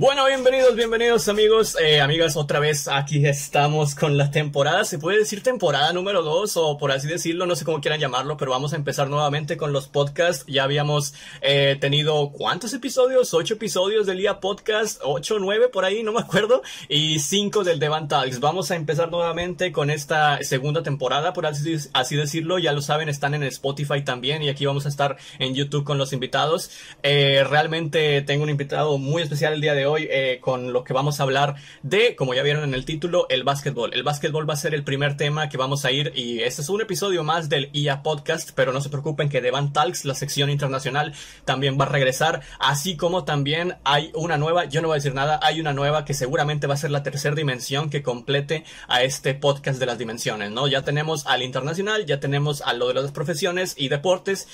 Bueno, bienvenidos, bienvenidos amigos, eh, amigas, otra vez aquí estamos con la temporada, se puede decir temporada número 2 o por así decirlo, no sé cómo quieran llamarlo, pero vamos a empezar nuevamente con los podcasts. Ya habíamos eh, tenido cuántos episodios, ocho episodios del IA Podcast, ocho, nueve por ahí, no me acuerdo, y cinco del Devan Talks. Vamos a empezar nuevamente con esta segunda temporada, por así, así decirlo, ya lo saben, están en Spotify también y aquí vamos a estar en YouTube con los invitados. Eh, realmente tengo un invitado muy especial el día de hoy hoy eh, con lo que vamos a hablar de, como ya vieron en el título, el básquetbol. El básquetbol va a ser el primer tema que vamos a ir y este es un episodio más del IA Podcast, pero no se preocupen que Devan Talks, la sección internacional, también va a regresar, así como también hay una nueva, yo no voy a decir nada, hay una nueva que seguramente va a ser la tercera dimensión que complete a este podcast de las dimensiones, ¿no? Ya tenemos al internacional, ya tenemos a lo de las profesiones y deportes.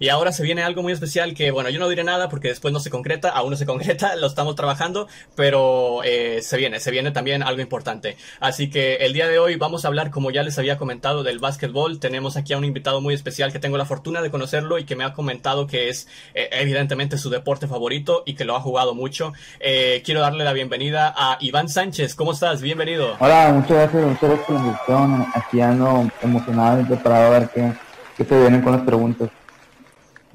Y ahora se viene algo muy especial que, bueno, yo no diré nada porque después no se concreta, aún no se concreta, lo estamos trabajando, pero eh, se viene, se viene también algo importante. Así que el día de hoy vamos a hablar, como ya les había comentado, del básquetbol. Tenemos aquí a un invitado muy especial que tengo la fortuna de conocerlo y que me ha comentado que es eh, evidentemente su deporte favorito y que lo ha jugado mucho. Eh, quiero darle la bienvenida a Iván Sánchez. ¿Cómo estás? Bienvenido. Hola, muchas gracias, muchas gracias por la invitación. Aquí ando emocionado y preparado a ver qué, qué se vienen con las preguntas.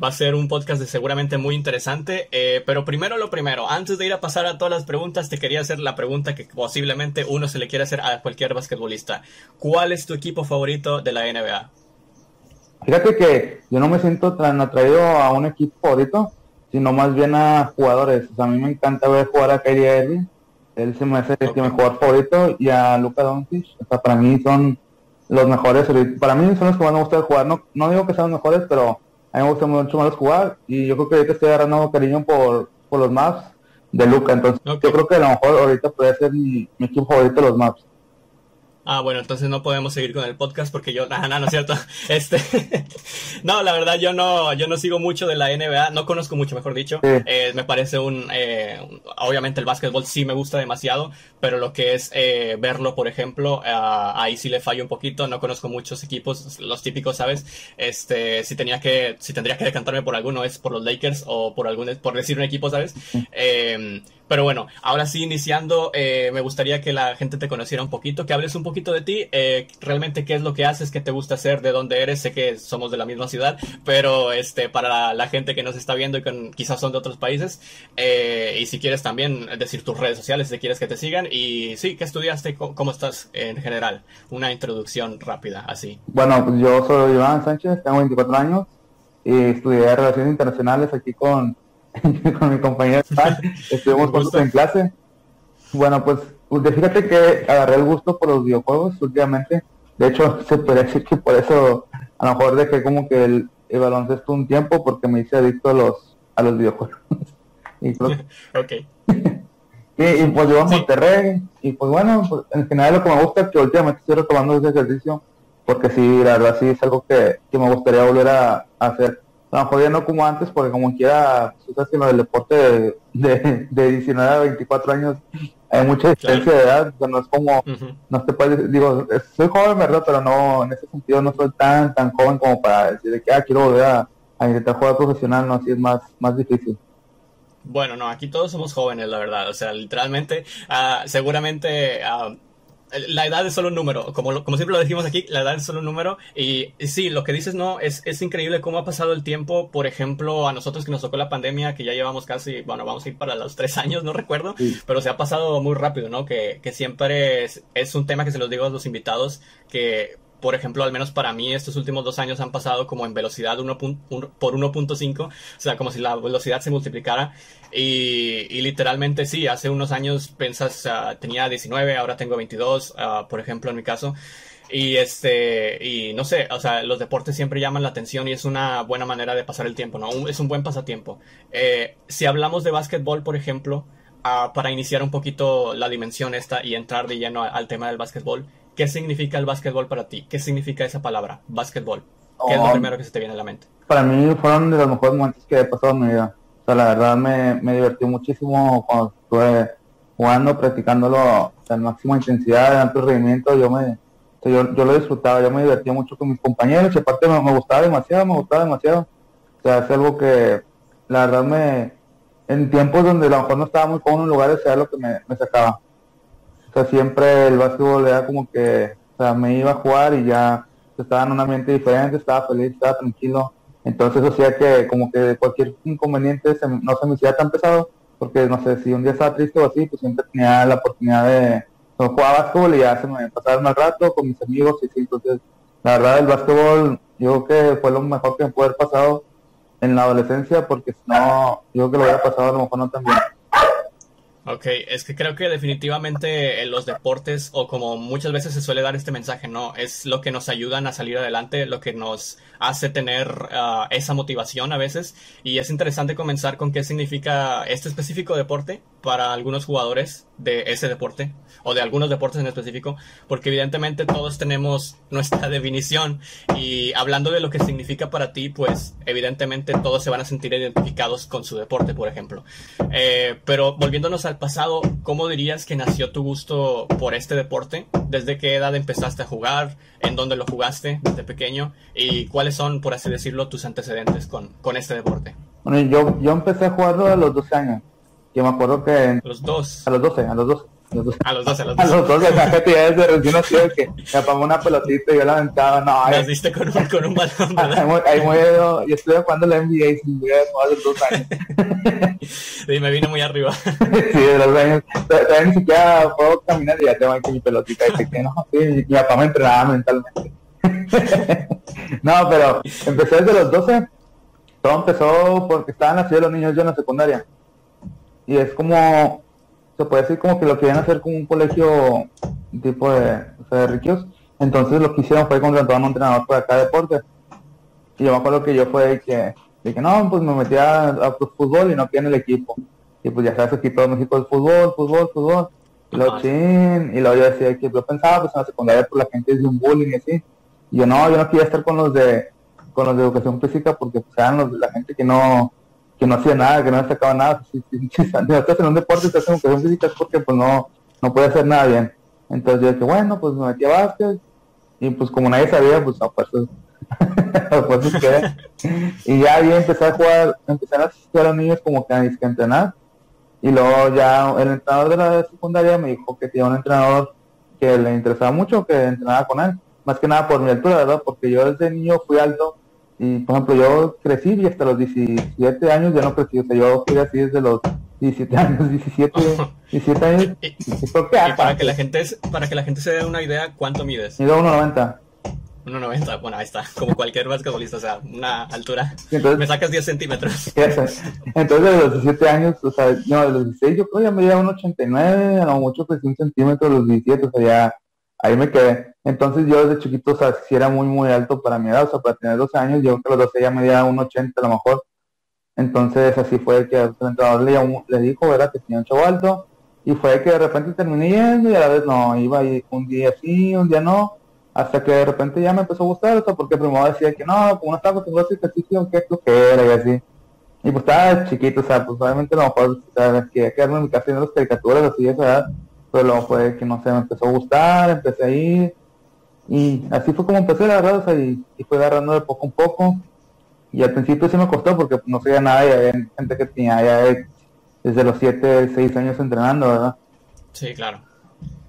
Va a ser un podcast de seguramente muy interesante, eh, pero primero lo primero, antes de ir a pasar a todas las preguntas, te quería hacer la pregunta que posiblemente uno se le quiere hacer a cualquier basquetbolista. ¿Cuál es tu equipo favorito de la NBA? Fíjate que yo no me siento tan atraído a un equipo favorito, sino más bien a jugadores. O sea, a mí me encanta ver jugar a Kyrie Irving, él se me hace okay. mi jugador favorito, y a Luka Doncic. O sea, para mí son los mejores, para mí son los que más me gusta jugar. No, no digo que sean los mejores, pero a mí me gusta mucho más jugar y yo creo que ahorita estoy agarrando cariño por, por los maps de Luca. Entonces okay. yo creo que a lo mejor ahorita puede ser mi, mi equipo favorito los maps. Ah, bueno, entonces no podemos seguir con el podcast porque yo, ah, no, no es cierto. Este, no, la verdad yo no, yo no sigo mucho de la NBA, no conozco mucho, mejor dicho. Sí. Eh, me parece un, eh, obviamente el básquetbol sí me gusta demasiado, pero lo que es eh, verlo, por ejemplo, uh, ahí sí le fallo un poquito. No conozco muchos equipos, los típicos, sabes. Este, si tenía que, si tendría que decantarme por alguno es por los Lakers o por algún, por decir un equipo, sabes. Pero bueno, ahora sí, iniciando, eh, me gustaría que la gente te conociera un poquito, que hables un poquito de ti, eh, realmente qué es lo que haces, qué te gusta hacer, de dónde eres, sé que somos de la misma ciudad, pero este para la, gente que nos está viendo y que quizás son de otros países, eh, y si quieres también decir tus redes sociales, si quieres que te sigan, y sí, ¿qué estudiaste? ¿Cómo estás en general? Una introducción rápida, así. Bueno, yo soy Iván Sánchez, tengo 24 años, y estudié Relaciones Internacionales aquí con con mi compañera estuvimos juntos en clase. Bueno, pues, pues fíjate que agarré el gusto por los videojuegos últimamente. De hecho, se puede decir que por eso a lo mejor dejé como que el, el baloncesto un tiempo porque me hice adicto a los a los videojuegos. y, pues, y, pues yo a Monterrey y pues bueno, pues, en general lo que me gusta es que últimamente estoy retomando ese ejercicio porque sí, la verdad sí es algo que, que me gustaría volver a, a hacer a lo mejor ya no como antes, porque como quiera, tú sabes que en el deporte de, de, de 19 a 24 años hay mucha diferencia claro. de edad, o sea, no es como, uh -huh. no te puedes, digo, soy joven, ¿verdad? Pero no, en ese sentido no soy tan, tan joven como para decir que, ah, quiero volver a, a intentar jugar profesional, no, así es más, más difícil. Bueno, no, aquí todos somos jóvenes, la verdad. O sea, literalmente, uh, seguramente uh, la edad es solo un número, como, como siempre lo dijimos aquí, la edad es solo un número y, y, sí, lo que dices no, es, es increíble cómo ha pasado el tiempo, por ejemplo, a nosotros que nos tocó la pandemia, que ya llevamos casi, bueno, vamos a ir para los tres años, no recuerdo, sí. pero se ha pasado muy rápido, ¿no? Que, que siempre es, es un tema que se los digo a los invitados, que por ejemplo, al menos para mí estos últimos dos años han pasado como en velocidad 1, 1 por 1.5, o sea, como si la velocidad se multiplicara. Y, y literalmente sí, hace unos años pensas, uh, tenía 19, ahora tengo 22, uh, por ejemplo, en mi caso. Y este, y no sé, o sea, los deportes siempre llaman la atención y es una buena manera de pasar el tiempo, ¿no? Un, es un buen pasatiempo. Eh, si hablamos de básquetbol, por ejemplo, uh, para iniciar un poquito la dimensión esta y entrar de lleno al tema del básquetbol, ¿Qué significa el básquetbol para ti? ¿Qué significa esa palabra, básquetbol? ¿Qué oh, es lo primero que se te viene a la mente? Para mí fueron de los mejores momentos que he pasado en mi vida. O sea, la verdad me, me divertí muchísimo cuando estuve jugando, practicándolo a máxima intensidad, de alto rendimiento. Yo me, o sea, yo, yo, lo disfrutaba, yo me divertía mucho con mis compañeros y aparte me, me, gustaba demasiado, me gustaba demasiado. O sea, es algo que la verdad me, en tiempos donde a lo mejor no estaba muy cómodo en lugares era lo que me, me sacaba. O sea, siempre el básquetbol era como que, o sea, me iba a jugar y ya estaba en un ambiente diferente, estaba feliz, estaba tranquilo. Entonces eso hacía que como que cualquier inconveniente no se me hiciera tan pesado, porque no sé, si un día estaba triste o así, pues siempre tenía la oportunidad de jugar básquetbol y ya se me pasaba más rato con mis amigos y sí, entonces la verdad el básquetbol yo creo que fue lo mejor que me puede haber pasado en la adolescencia, porque si no, yo que lo hubiera pasado a lo mejor no tan bien. Ok, es que creo que definitivamente en los deportes, o como muchas veces se suele dar este mensaje, no, es lo que nos ayudan a salir adelante, lo que nos hace tener ah, esa motivación a veces. Y es interesante comenzar con qué significa este específico deporte para algunos jugadores de ese deporte o de algunos deportes en específico, porque evidentemente todos tenemos nuestra definición y hablando de lo que significa para ti, pues evidentemente todos se van a sentir identificados con su deporte, por ejemplo. Eh, pero volviéndonos al pasado, ¿cómo dirías que nació tu gusto por este deporte? ¿Desde qué edad empezaste a jugar? ¿En dónde lo jugaste desde pequeño? ¿Y cuáles son, por así decirlo, tus antecedentes con, con este deporte? Bueno, yo, yo empecé a jugarlo a los 12 años. Yo me acuerdo que... Los dos. A los 12, a los 12. A los 12, a los 12. A los 12, que desde recién nacido que me apagó una pelotita y yo la aventaba. No, me diste con un, con un balón, ¿verdad? Ahí muy, yo estuve jugando la NBA y sin ver a los dos años. y me vino muy arriba. sí, de los años. Todavía ni siquiera puedo caminar y ya tengo aquí mi pelotita. Y que no, sí, mi papá me entrenaba mentalmente. no, pero empecé desde los 12. Todo empezó porque estaban nacidos los niños yo en la secundaria y es como, se puede decir como que lo querían hacer como un colegio tipo de, o sea, de riquos. Entonces lo que hicieron fue contratar a un entrenador para cada deporte. Y yo me acuerdo que yo fue que dije, no, pues me metí a, fútbol y no quedé en el equipo. Y pues ya sabes, aquí todo México es fútbol, fútbol, fútbol. Y luego, chin, y luego yo decía que yo pensaba, pues en la secundaria, por pues, la gente es de un bullying y así. Y yo no, yo no quería estar con los de, con los de educación física porque pues eran los, la gente que no, que no hacía nada, que no sacaba nada. Si, si, si, estás en un deporte, estás en educación física porque pues no, no puede hacer nada bien. Entonces yo dije, bueno, pues me metí a básquet y pues como nadie sabía, pues no, pues, pues quedé. y ya ahí empecé a jugar, empecé a asistir a los niños como que a, entrenar. Y luego ya el entrenador de la secundaria me dijo que tenía un entrenador que le interesaba mucho, que entrenaba con él. Más que nada por mi altura, ¿verdad? Porque yo desde niño fui alto y por ejemplo, yo crecí y hasta los 17 años ya no crecí, o sea, yo fui así desde los 17 años, 17, 17 años. y, para que la gente para que la gente se dé una idea, ¿cuánto mides? Mido 1.90. 1.90, bueno, ahí está, como cualquier basquetbolista, o sea, una altura. me sacas 10 centímetros. Entonces, de los 17 años, o sea, no, de los 16 yo creo ya medía 1.89, a lo mucho pues un centímetro, los 17, o sea, ya ahí me quedé. Entonces yo desde chiquito, o era muy, muy alto para mi edad, o sea, para tener 12 años, yo creo que los 12 ya medía 1,80 a lo mejor. Entonces así fue que el entrenador le, le dijo, ¿verdad? Que tenía un chavo alto. Y fue que de repente terminé yendo y a la vez no, iba ahí un día sí, un día no. Hasta que de repente ya me empezó a gustar, o sea, porque primero decía que no, como no estaba acostumbrado a hacer ejercicio, que esto que era y así. Y pues estaba chiquito, o sea, pues obviamente a lo mejor, o sea, quería quedarme en mi casa haciendo las caricaturas así, esa edad pero luego fue que no sé, me empezó a gustar, empecé a ir y así fue como empecé la verdad, sea, y, fue agarrando de poco en poco y al principio sí me costó porque no sabía nada y había gente que tenía ya desde los 7, 6 años entrenando, ¿verdad? Sí, claro.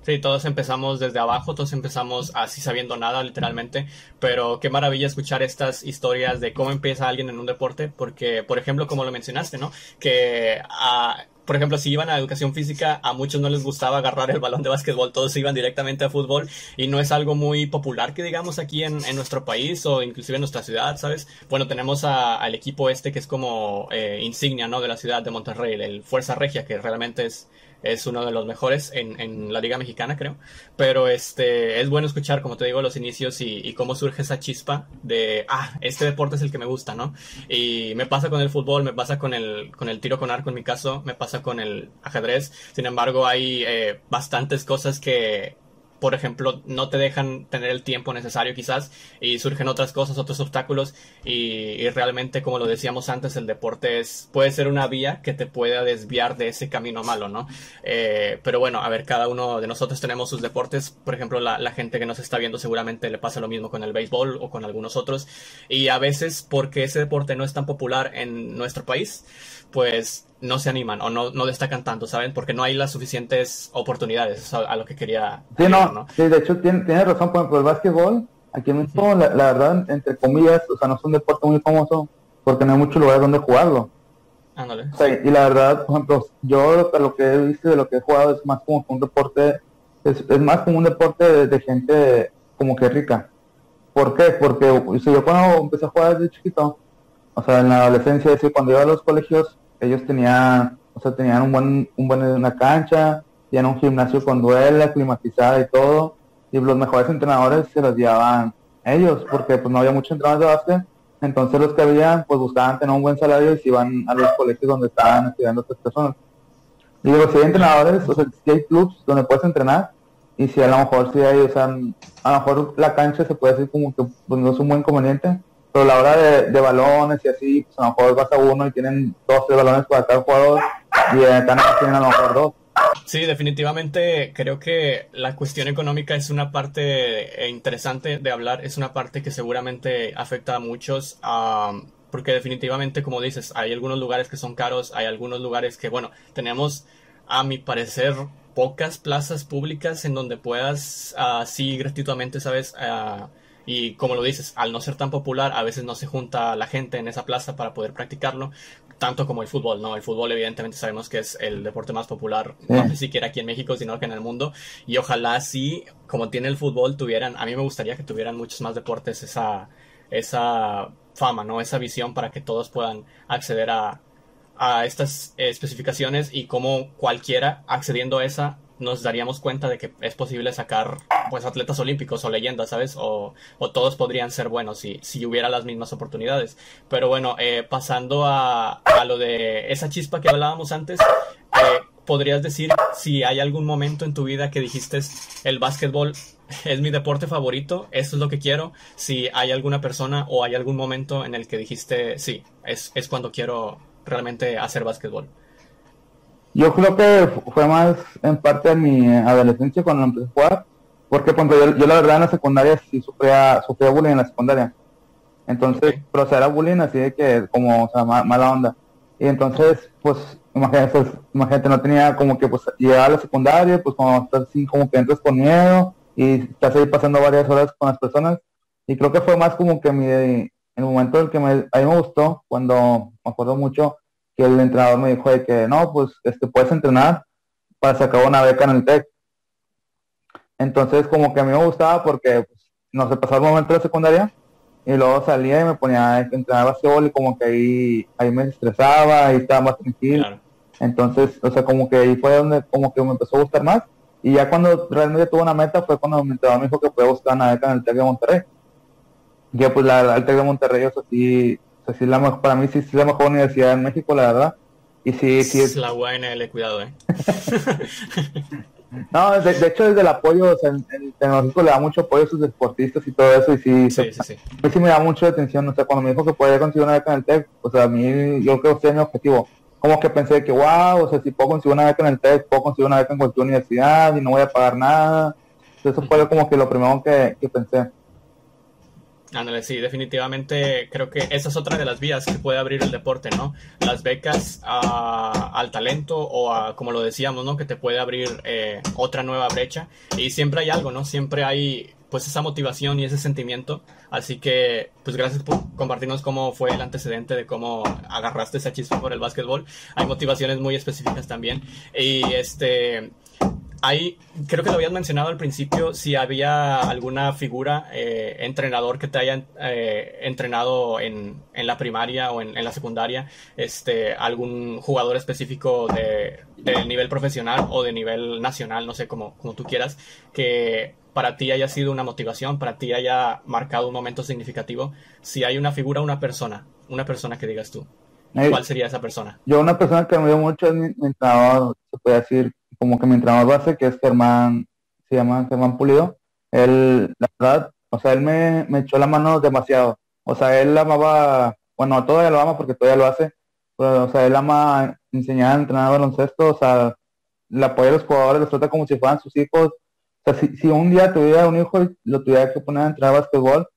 Sí, todos empezamos desde abajo, todos empezamos así sabiendo nada, literalmente. Pero qué maravilla escuchar estas historias de cómo empieza alguien en un deporte, porque, por ejemplo, como lo mencionaste, ¿no? Que a, por ejemplo, si iban a educación física, a muchos no les gustaba agarrar el balón de básquetbol, todos iban directamente a fútbol y no es algo muy popular que digamos aquí en, nuestro país o inclusive en nuestra ciudad, ¿sabes? Bueno, tenemos al equipo este que es como eh, insignia, ¿no? De la ciudad de Monterrey, el Fuerza Regia, que realmente es es uno de los mejores en, en, la liga mexicana, creo. Pero este es bueno escuchar, como te digo, los inicios y, cómo surge esa chispa de, ah, este deporte es el que me gusta, ¿no? Y me pasa con el fútbol, me pasa con el, con el tiro con arco en mi caso, me pasa con el ajedrez. Sin embargo, hay eh, bastantes cosas que por ejemplo, no te dejan tener el tiempo necesario quizás y surgen otras cosas, otros obstáculos y, realmente, como lo decíamos antes, el deporte es, puede ser una vía que te pueda desviar de ese camino malo, ¿no? Eh, pero bueno, a ver, cada uno de nosotros tenemos sus deportes, por ejemplo, la, la, gente que nos está viendo seguramente le pasa lo mismo con el béisbol o con algunos otros y a veces porque ese deporte no es tan popular en nuestro país, pues no se animan o no, no destacan tanto, ¿saben? Porque no hay las suficientes oportunidades a, lo que quería. Sí, no, sí, de hecho tiene, tiene razón, por ejemplo, el básquetbol, aquí en México, la, verdad, entre comillas, o sea, no es un deporte muy famoso porque no hay muchos lugares donde jugarlo. Ándale. y la verdad, por ejemplo, yo lo que he visto de lo que he jugado es más como un deporte, es, es más como un deporte de, gente como que rica. ¿Por qué? Porque yo cuando empecé a jugar desde chiquito, o sea, en la adolescencia, es cuando iba a los colegios, ellos tenían, o sea, tenían un buen, un buen, una cancha, tenían un gimnasio con duela, climatizada y todo, y los mejores entrenadores se los llevaban ellos, porque pues no había muchos entrenadores de básquet, entonces los que habían, pues buscaban tener un buen salario y se iban a los colegios donde estaban estudiando otras personas. Y digo, si hay entrenadores, o sea, si hay clubs donde puedes entrenar, y si a lo mejor si hay, o sea, a lo mejor la cancha se puede decir como que pues, no es un buen conveniente, pero la hora de, balones y así, pues a lo mejor vas a uno y tienen dos, tres balones para cada jugador, y acá no tienen a lo mejor dos. Sí, definitivamente creo que la cuestión económica es una parte eh, interesante de hablar, es una parte que seguramente afecta a muchos, porque definitivamente, como dices, hay algunos lugares que son caros, hay algunos lugares que, bueno, tenemos, a mi parecer, pocas plazas públicas en donde puedas así gratuitamente, ¿sabes? Y como lo dices, al no ser tan popular, a veces no se junta la gente en esa plaza para poder practicarlo tanto como el fútbol, ¿no? El fútbol evidentemente sabemos que es el deporte más popular, no ni siquiera aquí en México, sino que en el mundo. Y ojalá sí, como tiene el fútbol, tuvieran, a mí me gustaría que tuvieran muchos más deportes esa, esa fama, ¿no? Esa visión para que todos puedan acceder a, a estas especificaciones y como cualquiera accediendo a esa nos daríamos cuenta de que es posible sacar pues atletas olímpicos o leyendas, ¿sabes? O, todos podrían ser buenos si, si hubiera las mismas oportunidades. Pero bueno, eh, pasando a, a, lo de esa chispa que hablábamos antes, eh, ¿podrías decir si hay algún momento en tu vida que dijiste el básquetbol es mi deporte favorito, esto es lo que quiero? Si hay alguna persona o hay algún momento en el que dijiste, sí, es, es cuando quiero realmente hacer básquetbol. Yo creo que fue más en parte de mi adolescencia cuando empecé a jugar, porque cuando yo, la verdad en la secundaria sí sufría, sufría bullying en la secundaria. Entonces, pero o sea, era bullying así de que como, o sea, mala onda. Y entonces, pues, imagínate, pues, imagínate, no tenía como que, pues, llegar a la secundaria, pues, como estás así, como que entras con miedo y estás ahí pasando varias horas con las personas. Y creo que fue más como que mi, el momento en el que me, a mí me gustó, cuando me acuerdo mucho, que el entrenador me dijo de que no, pues este puedes entrenar para sacar una beca en el TEC. Entonces como que a mí me gustaba porque pues, no sé, pasaba el momento de secundaria y luego salía y me ponía a entrenar básquetbol y como que ahí, ahí me estresaba, y estaba más tranquilo. Entonces, o sea, como que ahí fue donde como que me empezó a gustar más. Y ya cuando realmente tuve una meta fue cuando mi entrenador me dijo que podía buscar una beca en el TEC de Monterrey. Y pues la, el TEC de Monterrey, o sea, sí, la, para mí sí es la mejor universidad en México, la verdad. Y sí, sí es... La UNL, cuidado, eh. no, de, hecho desde el apoyo, o sea, el, tecnológico le da mucho apoyo a sus deportistas y todo eso, y sí, sí, sí, sí me da mucho atención, o sea, cuando me dijo que podía conseguir una beca en el TEC, o sea, a mí, yo creo que ese es mi objetivo. Como que pensé que, wow, o sea, si puedo conseguir una beca en el TEC, puedo conseguir una beca en cualquier universidad y no voy a pagar nada. Eso fue como que lo primero que, que pensé. Ándale, sí, definitivamente creo que esa es otra de las vías que puede abrir el deporte, ¿no? Las becas al talento o a, como lo decíamos, ¿no? Que te puede abrir eh, otra nueva brecha. Y siempre hay algo, ¿no? Siempre hay pues esa motivación y ese sentimiento. Así que, pues gracias por compartirnos cómo fue el antecedente de cómo agarraste esa chispa por el básquetbol. Hay motivaciones muy específicas también. Y este, Ahí, creo que lo habías mencionado al principio, si había alguna figura, eh, entrenador que te haya eh, entrenado en, en, la primaria o en, la secundaria, este, algún jugador específico de, nivel profesional o de nivel nacional, no sé, como, como tú quieras, que para ti haya sido una motivación, para ti haya marcado un momento significativo. Si hay una figura, una persona, una persona que digas tú, ¿cuál sería esa persona? Yo una persona que me dio mucho es mi entrenador, se puede decir, como que mi entrenador base, que es Germán, se llama Germán Pulido, él, la verdad, o sea, él me, me echó la mano demasiado. O sea, él amaba, bueno, todavía lo ama porque todavía lo hace, pero, o sea, él ama enseñar a entrenar baloncesto, o sea, le apoya a los jugadores, los trata como si fueran sus hijos. O sea, si, si un día tuviera un hijo y lo tuviera que poner a entrenar básquetbol,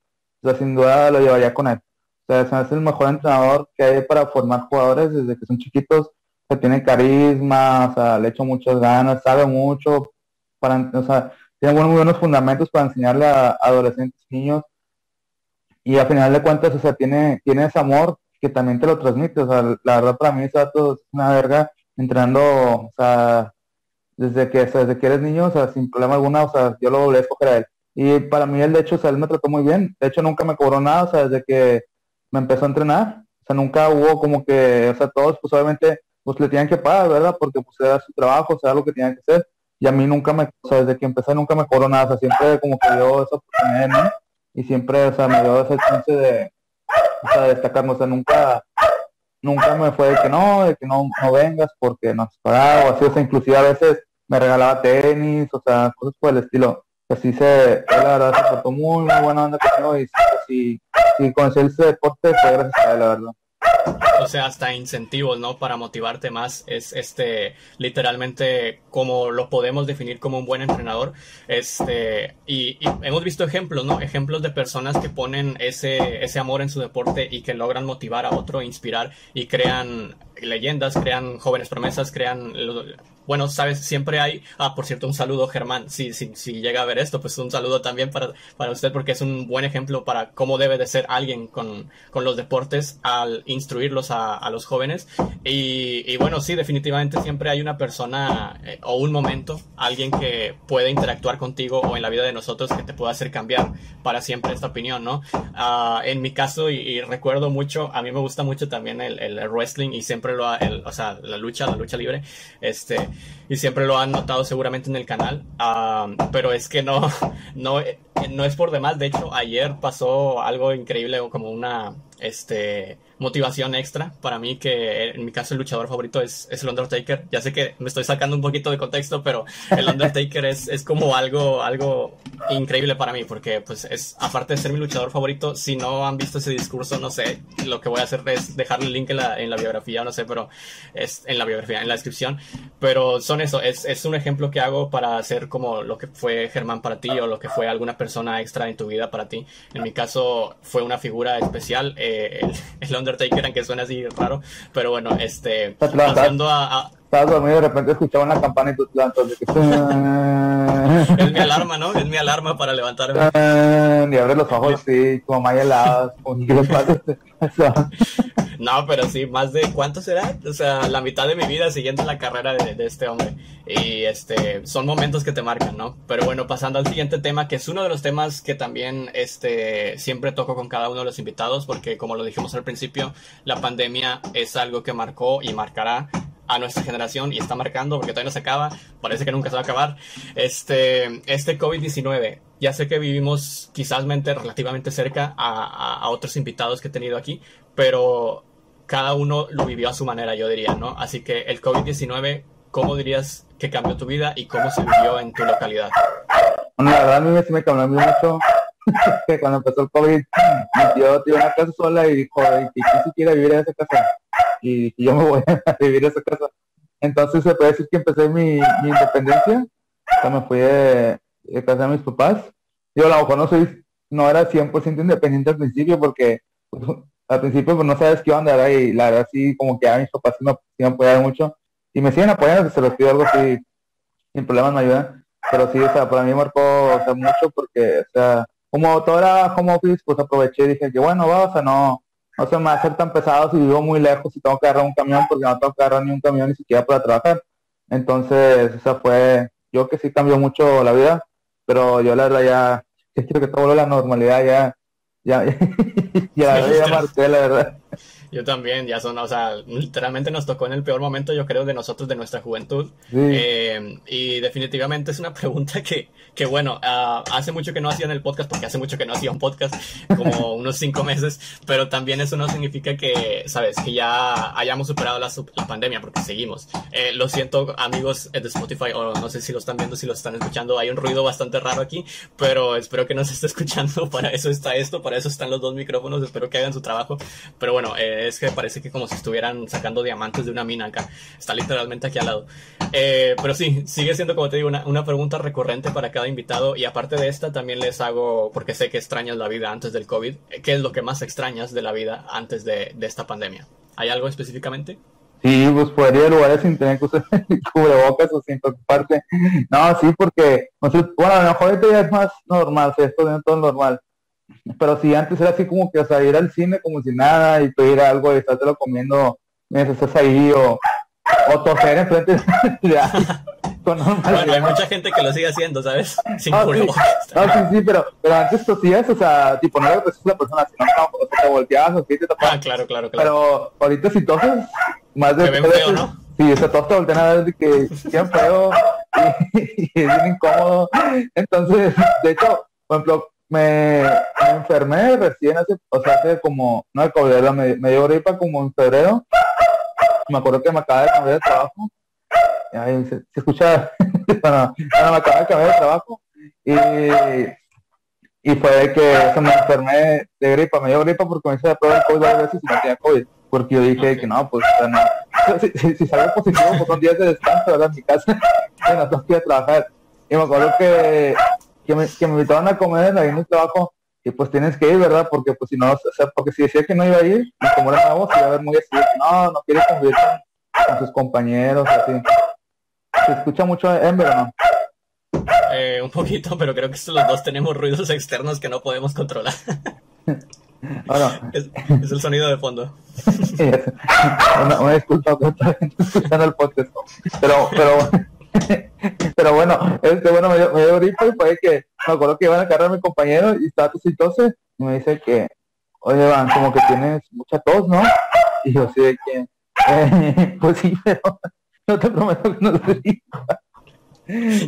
o sea, sin duda lo llevaría con él. O sea, es el mejor entrenador que hay para formar jugadores desde que son chiquitos tiene carisma, o sea, le echo muchas ganas, sabe mucho, para, o sea, tiene muy buenos fundamentos para enseñarle a, adolescentes, niños, y al final de cuentas, o sea, tiene, tiene ese amor que también te lo transmite, o sea, la verdad para mí ese dato es una verga, entrenando, o sea, desde que, desde que eres niño, o sea, sin problema alguna, o sea, yo lo volví a escoger a él. Y para mí él, de hecho, o sea, él me trató muy bien, de hecho nunca me cobró nada, o sea, desde que me empezó a entrenar, o sea, nunca hubo como que, o sea, todos, pues obviamente, pues le tenían que pagar, ¿verdad? Porque pues era su trabajo, o sea, lo que tenían que hacer, y a mí nunca me, o sea, desde que empecé nunca me cobró nada, o sea, siempre como que dio esa oportunidad y siempre, o sea, me dio esa chance de, o destacarme, o sea, nunca, nunca me fue de que no, de que no, no vengas porque no has pagado, o así, o sea, inclusive a veces me regalaba tenis, o sea, cosas por el estilo. Así se, la verdad se portó muy, muy buena onda conmigo y si, si conocí ese deporte fue gracias a él, la verdad o sea, hasta incentivos, ¿no? Para motivarte más. Es este, literalmente, como lo podemos definir como un buen entrenador. Este, y, hemos visto ejemplos, ¿no? Ejemplos de personas que ponen ese, ese amor en su deporte y que logran motivar a otro, inspirar y crean leyendas, crean jóvenes promesas, crean bueno, sabes, siempre hay, ah, por cierto, un saludo, Germán, si, si, si llega a ver esto, pues un saludo también para, para usted, porque es un buen ejemplo para cómo debe de ser alguien con, con los deportes al instruirlos a, a los jóvenes. Y, y, bueno, sí, definitivamente siempre hay una persona eh, o un momento, alguien que puede interactuar contigo o en la vida de nosotros que te pueda hacer cambiar para siempre esta opinión, ¿no? Uh, en mi caso, y, recuerdo mucho, a mí me gusta mucho también el, el wrestling y siempre lo el, o sea, la lucha, la lucha libre, este, y siempre lo han notado seguramente en el canal, pero es que no, no, no es por demás. De hecho, ayer pasó algo increíble como una, este, motivación extra para mí, que en mi caso el luchador favorito es, es, el Undertaker. Ya sé que me estoy sacando un poquito de contexto, pero el Undertaker es, es como algo, algo increíble para mí, porque pues es, aparte de ser mi luchador favorito, si no han visto ese discurso, no sé, lo que voy a hacer es dejarle el link en la, en la biografía, no sé, pero es en la biografía, en la descripción. Pero son eso, es, es un ejemplo que hago para hacer como lo que fue Germán para ti o lo que fue alguna persona extra en tu vida para ti. En mi caso fue una figura especial, eh, el, el Undertaker Undertaker, aunque suena así raro, pero bueno, este, pasando a, a... Estabas dormido y de repente escuchaba una campana y tú plantas. es mi alarma, ¿no? Es mi alarma para levantarme. y abre los ojos, sí, como más helados. no, pero sí, más de cuánto será, o sea, la mitad de mi vida siguiendo la carrera de, de, este hombre. Y este, son momentos que te marcan, ¿no? Pero bueno, pasando al siguiente tema, que es uno de los temas que también este, siempre toco con cada uno de los invitados, porque como lo dijimos al principio, la pandemia es algo que marcó y marcará a nuestra generación y está marcando porque todavía no se acaba, parece que nunca se va a acabar. Este, este COVID-19, ya sé que vivimos quizás mente relativamente cerca a, a, otros invitados que he tenido aquí, pero cada uno lo vivió a su manera, yo diría, ¿no? Así que el COVID-19, ¿cómo dirías que cambió tu vida y cómo se vivió en tu localidad? Bueno, la verdad a mí me cambió mucho que cuando empezó el COVID, yo tuve una casa sola y dijo, ¿y quién si quiere vivir en esa casa? Y, yo me voy a vivir esa casa. Entonces se puede decir que empecé mi, independencia, o me fui de, casa de mis papás. Yo a lo no soy, no era 100% independiente al principio porque pues, al principio pues, no sabes qué onda, y la verdad sí como que a mis papás sí me, sí apoyaron mucho y me siguen apoyando, se los pido algo así, sin problemas me ayudan, pero sí, o sea, para mí marcó mucho porque, o sea, como todo era home office, pues aproveché y dije que bueno, va, o no, no se me va a hacer tan pesado si vivo muy lejos y tengo que agarrar un camión porque no tengo que agarrar ni un camión ni siquiera para trabajar. Entonces, esa fue, yo que sí cambió mucho la vida, pero yo la verdad ya, quiero que todo vuelva a la normalidad, ya, ya, ya, ya, ya marqué, la verdad. Yo también, ya son, o sea, literalmente nos tocó en el peor momento, yo creo, de nosotros, de nuestra juventud. Eh, y definitivamente es una pregunta que, que bueno, uh, hace mucho que no hacía en el podcast, porque hace mucho que no hacía un podcast, como unos cinco meses, pero también eso no significa que, sabes, que ya hayamos superado la, la pandemia, porque seguimos. Eh, lo siento, amigos de Spotify, o no sé si lo están viendo, si lo están escuchando, hay un ruido bastante raro aquí, pero espero que nos esté escuchando, para eso está esto, para eso están los dos micrófonos, espero que hagan su trabajo. Pero bueno, eh, es que parece que como si estuvieran sacando diamantes de una mina acá. Está literalmente aquí al lado. Eh, pero sí, sigue siendo, como te digo, una, una, pregunta recurrente para cada invitado. Y aparte de esta, también les hago, porque sé que extrañas la vida antes del COVID, ¿qué es lo que más extrañas de la vida antes de, de esta pandemia? ¿Hay algo específicamente? Sí, pues podría ir a lugares sin tener que usar cubrebocas o sin preocuparse. No, sí, porque, bueno, a lo mejor ya es más normal, esto es todo normal. Pero si antes era así como que, o sea, ir al cine como si nada y pedir algo y estártelo comiendo mientras estás ahí o, o toser enfrente de con Bueno, hay mucha gente que lo sigue haciendo, ¿sabes? Sin no, sí, no, sí, sí, pero, pero antes tosías, o sea, tipo, no era que la persona, sino no, o sea, te volteabas o sí te tapabas. Ah, claro, claro, claro. Pero ahorita si toses, más de... Ven feo, ¿no? Sí, ese tos te voltean a ver de que bien feo y, y, es bien incómodo. Entonces, de hecho, por ejemplo, me, enfermé recién hace, o sea, hace como, no de COVID, me, me dio gripa como en febrero. Me acuerdo que me acaba de cambiar de trabajo. Ahí se, se escucha, bueno, me acaba de cambiar de trabajo. Y, y fue que se me enfermé de gripa, me dio gripa porque me hice la prueba de COVID varias veces y no tenía COVID. Porque yo dije que no, pues no. Si, si, si salgo positivo, pues son días de descanso, ¿verdad? En mi casa, en las dos trabajar. Y me acuerdo que que me, que me invitaron a comer ahí en el trabajo y pues tienes que ir, ¿verdad? Porque pues si no, o sea, porque si decía que no iba a ir, y como era nuevo, se iba a ver muy así, no, no quiere convivir con, sus compañeros, así. ¿Se escucha mucho Ember o no? Eh, un poquito, pero creo que los dos tenemos ruidos externos que no podemos controlar. Bueno, es, es, el sonido de fondo. una, una disculpa, escuchando el podcast. Pero, pero Pero bueno, este bueno me dio, me dio gripa y fue que me acuerdo que iban a cargar a mi compañero y estaba tositose y me dice que, oye Van, como que tienes mucha tos, ¿no? Y yo sí de que, eh, pues sí, pero no te prometo que no es gripa.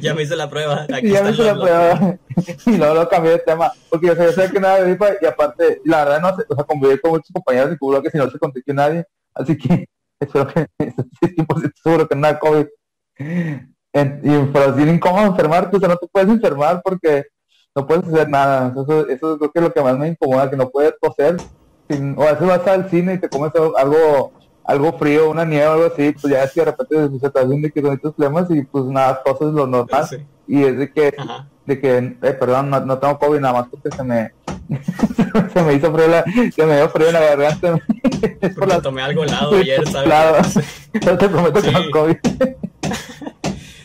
Ya me hice la prueba. Aquí ya me hice la prueba. y luego lo cambié de tema. Porque yo, sé, yo sé que nada de gripa y aparte, la verdad no sé, o sea, conviví con muchos compañeros y seguro que si no se contagió nadie. Así que espero que estoy 100% seguro que nada COVID. En, y, pero si incómodo enfermarte, o sea, no te puedes enfermar porque no puedes hacer nada. Eso, eso creo que es lo que más me incomoda, que no puedes toser. Sin, o a veces vas al cine y te comes algo algo frío, una nieve o algo así, pues ya es que de repente se te de que son estos problemas y pues nada, toses lo normal. Y es de que, de que eh, perdón, no, no, tengo COVID nada más porque se me, se me hizo frío la, se me dio frío en la garganta. es por la... tomé algo helado ayer, ¿sabes? Claro, no te prometo que no COVID.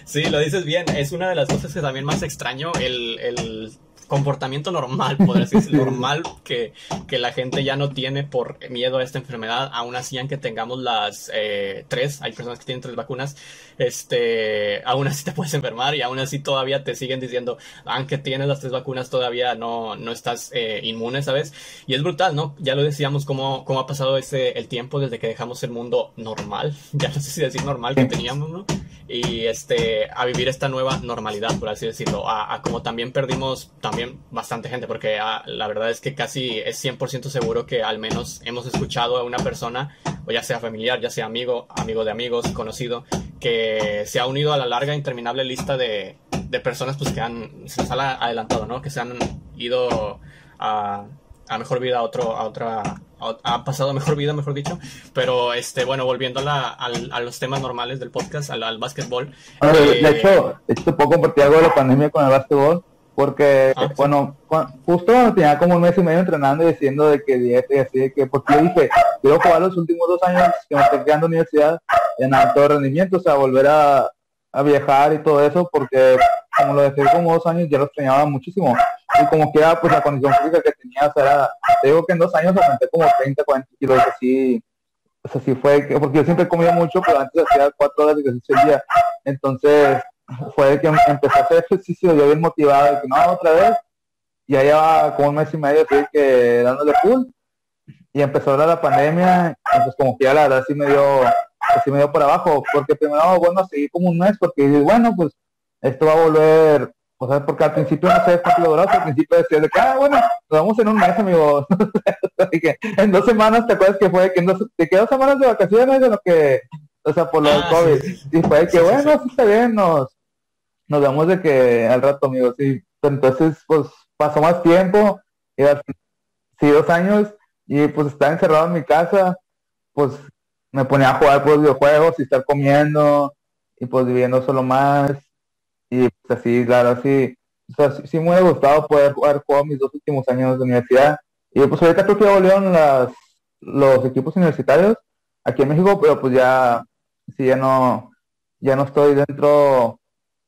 Sí, lo dices bien. Es una de las cosas que también más extraño, el, el comportamiento normal, podría decir, normal que, que, la gente ya no tiene por miedo a esta enfermedad, aún así aunque tengamos las eh, tres, hay personas que tienen tres vacunas, este, aún así te puedes enfermar y aún así todavía te siguen diciendo, aunque tienes las tres vacunas todavía no, no estás eh, inmune, ¿sabes? Y es brutal, ¿no? Ya lo decíamos cómo, cómo ha pasado ese, el tiempo desde que dejamos el mundo normal, ya no sé si decir normal que teníamos, ¿no? Y este, a vivir esta nueva normalidad, por así decirlo, a, como también perdimos también bastante gente, porque ah, la verdad es que casi es 100% seguro que al menos hemos escuchado a una persona, o ya sea familiar, ya sea amigo, amigo de amigos, conocido, que se ha unido a la larga, interminable lista de, de personas pues, que han, se les ha adelantado, ¿no? Que se han ido a, a mejor vida a otro, a otra, ha pasado mejor vida, mejor dicho. Pero este, bueno, volviendo a, la, a, los temas normales del podcast, al, al básquetbol. de, eh, hecho, de hecho, puedo compartir algo de la pandemia con el básquetbol porque ah, bueno, justo tenía como un mes y medio entrenando y diciendo de que dieta y así, de que porque yo dije, quiero jugar los últimos dos años que me estoy quedando en universidad en alto rendimiento, o sea, volver a, a, viajar y todo eso, porque como lo dejé como dos años ya lo extrañaba muchísimo. Y como que pues la condición física que tenía, o era, te digo que en dos años aumenté como 30, 40 kilos, así, o sea, sí fue, porque yo siempre comía mucho, pero antes hacía cuatro horas de ejercicio al día. Entonces, fue que empecé a hacer ejercicio, yo bien motivado, y que no, otra vez, y allá va como un mes y medio, así que dándole full, y empezó la pandemia, entonces como que ya la verdad sí me dio, sí me dio por abajo, porque primero, bueno, seguí como un mes, porque bueno, pues esto va a volver, o sea, porque al principio no sé cuánto lo al principio decía de que, ah, bueno, nos vamos en un mes, amigo, que en dos semanas, ¿te acuerdas que fue que en dos, te quedó semanas de vacaciones de lo que, o sea, por lo del ah, COVID, y fue que, bueno, sí, está bien, nos, nos vemos de que al rato, amigos, sí. entonces, pues pasó más tiempo, y sí, dos años, y pues estaba encerrado en mi casa, pues me ponía a jugar por videojuegos y estar comiendo, y pues viviendo solo más, y pues así, claro, sí, o sea, sí, me hubiera gustado poder jugar juegos mis dos últimos años de universidad, y pues ahorita creo que ya volvieron las, los equipos universitarios, aquí en México, pero pues ya, sí, ya no, ya no estoy dentro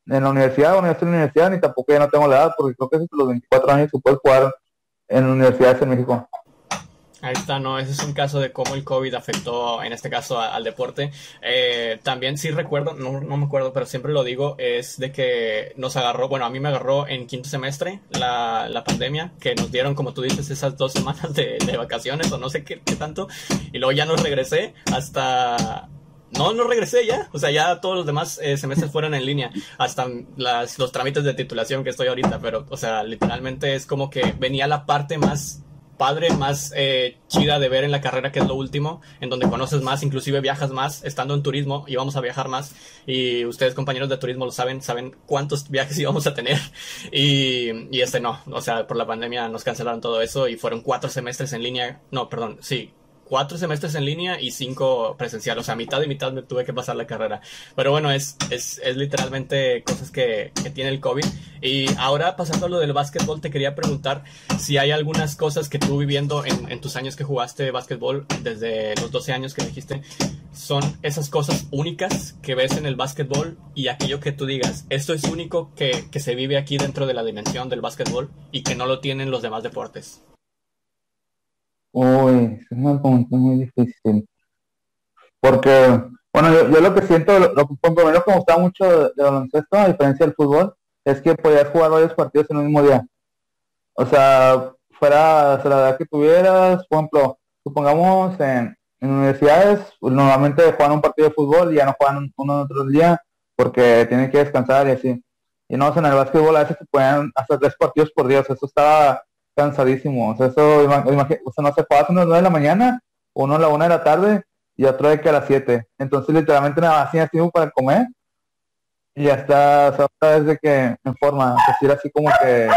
en la universidad, o no estoy en la universidad, ni tampoco ya no tengo la edad, porque creo que es los 24 años que puedes jugar en universidades en México. Ahí está, no, ese es un caso de cómo el COVID afectó, en este caso, al deporte. Eh, también sí recuerdo, no, no, me acuerdo, pero siempre lo digo, es de que nos agarró, bueno, a mí me agarró en quinto semestre la, la pandemia, que nos dieron, como tú dices, esas dos semanas de, de vacaciones o no sé qué, qué, tanto, y luego ya no regresé hasta... No, no regresé ya, o sea, ya todos los demás eh, semestres fueron en línea, hasta las, los trámites de titulación que estoy ahorita, pero, o sea, literalmente es como que venía la parte más padre, más eh, chida de ver en la carrera, que es lo último, en donde conoces más, inclusive viajas más, estando en turismo, íbamos a viajar más, y ustedes compañeros de turismo lo saben, saben cuántos viajes íbamos a tener, y, y este no, o sea, por la pandemia nos cancelaron todo eso y fueron cuatro semestres en línea, no, perdón, sí, cuatro semestres en línea y cinco presencial. O sea, mitad y mitad me tuve que pasar la carrera. Pero bueno, es, es, es literalmente cosas que, que, tiene el COVID. Y ahora, pasando a lo del básquetbol, te quería preguntar si hay algunas cosas que tú viviendo en, tus años que jugaste básquetbol, desde los 12 años que dijiste, son esas cosas únicas que ves en el básquetbol y aquello que tú digas, esto es único que, que se vive aquí dentro de la dimensión del básquetbol y que no lo tienen los demás deportes. Uy, es una pregunta muy difícil. Porque, bueno, yo, lo que siento, lo, por lo menos que me gustaba mucho de, baloncesto, a diferencia del fútbol, es que podías jugar varios partidos en un mismo día. O sea, fuera la edad que tuvieras, por ejemplo, supongamos en, universidades, pues, normalmente juegan un partido de fútbol y ya no juegan uno en otro día porque tienen que descansar y así. Y no, o sea, en el básquetbol a veces se pueden hasta tres partidos por día, o sea, eso estaba cansadísimo. O sea, eso, o sea, no se puede hacer uno a las 9 de la mañana, uno a la 1 de la tarde y otro de que a las 7. Entonces, literalmente nada más tiempo para comer y ya está, o sea, otra vez de que en forma, decir así como que,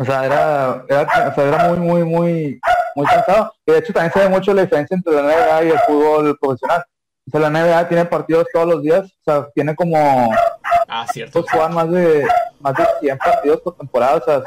o sea, era, era, o sea, era muy, muy, muy, muy cansado. Y de hecho también se ve mucho la diferencia entre la NBA y el fútbol profesional. O sea, la NBA tiene partidos todos los días, o sea, tiene como... Ah, cierto. Pues juegan más de, más de 100 partidos por temporada, o sea,